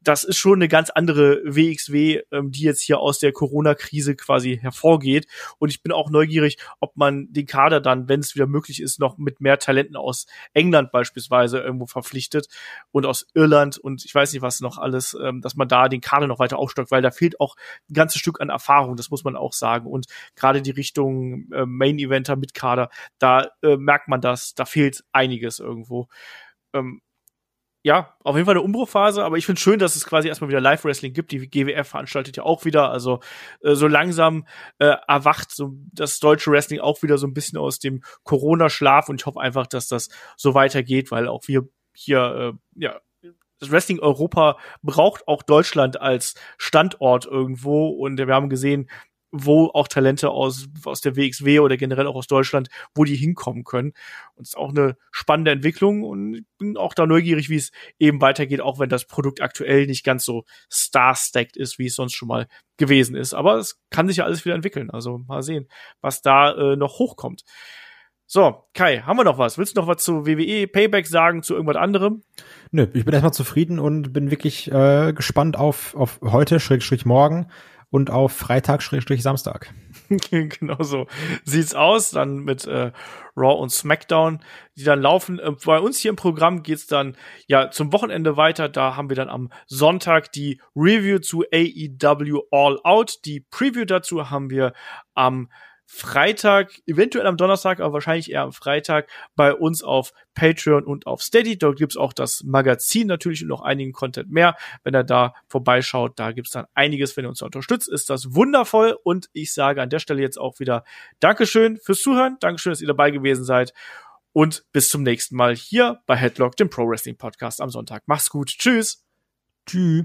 das ist schon eine ganz andere WXW, ähm, die jetzt hier aus der Corona-Krise quasi hervorgeht. Und ich bin auch neugierig, ob man den Kader dann, wenn es wieder möglich ist, noch mit mehr Talenten aus England beispielsweise irgendwo verpflichtet und aus Irland und ich weiß nicht was noch alles, ähm, dass man da den Kader noch weiter aufstockt, weil da fehlt auch ein ganzes Stück an Erfahrung, das muss man auch sagen. Und gerade die Richtung äh, Main-Eventer mit Kader, da äh, merkt man das, da fehlt einiges irgendwo. Ähm, ja, auf jeden Fall eine Umbruchphase, aber ich finde schön, dass es quasi erstmal wieder Live-Wrestling gibt. Die GWF veranstaltet ja auch wieder, also äh, so langsam äh, erwacht so das deutsche Wrestling auch wieder so ein bisschen aus dem Corona-Schlaf und ich hoffe einfach, dass das so weitergeht, weil auch wir hier, äh, ja, das Wrestling Europa braucht auch Deutschland als Standort irgendwo und wir haben gesehen, wo auch Talente aus, aus der WXW oder generell auch aus Deutschland, wo die hinkommen können. Und es ist auch eine spannende Entwicklung und bin auch da neugierig, wie es eben weitergeht, auch wenn das Produkt aktuell nicht ganz so star-stacked ist, wie es sonst schon mal gewesen ist. Aber es kann sich ja alles wieder entwickeln. Also mal sehen, was da äh, noch hochkommt. So, Kai, haben wir noch was? Willst du noch was zu WWE Payback sagen, zu irgendwas anderem? Nö, ich bin erstmal zufrieden und bin wirklich äh, gespannt auf, auf heute, Schrägstrich morgen und auf Freitag, Schrägstrich Samstag. genau so sieht's aus. Dann mit äh, Raw und SmackDown, die dann laufen. Äh, bei uns hier im Programm geht's dann ja zum Wochenende weiter. Da haben wir dann am Sonntag die Review zu AEW All Out. Die Preview dazu haben wir am Freitag, eventuell am Donnerstag, aber wahrscheinlich eher am Freitag bei uns auf Patreon und auf Steady. Dort gibt's auch das Magazin natürlich und noch einigen Content mehr. Wenn ihr da vorbeischaut, da gibt's dann einiges, wenn ihr uns unterstützt, ist das wundervoll. Und ich sage an der Stelle jetzt auch wieder Dankeschön fürs Zuhören. Dankeschön, dass ihr dabei gewesen seid. Und bis zum nächsten Mal hier bei Headlock, dem Pro Wrestling Podcast am Sonntag. Mach's gut. Tschüss. Tschüss.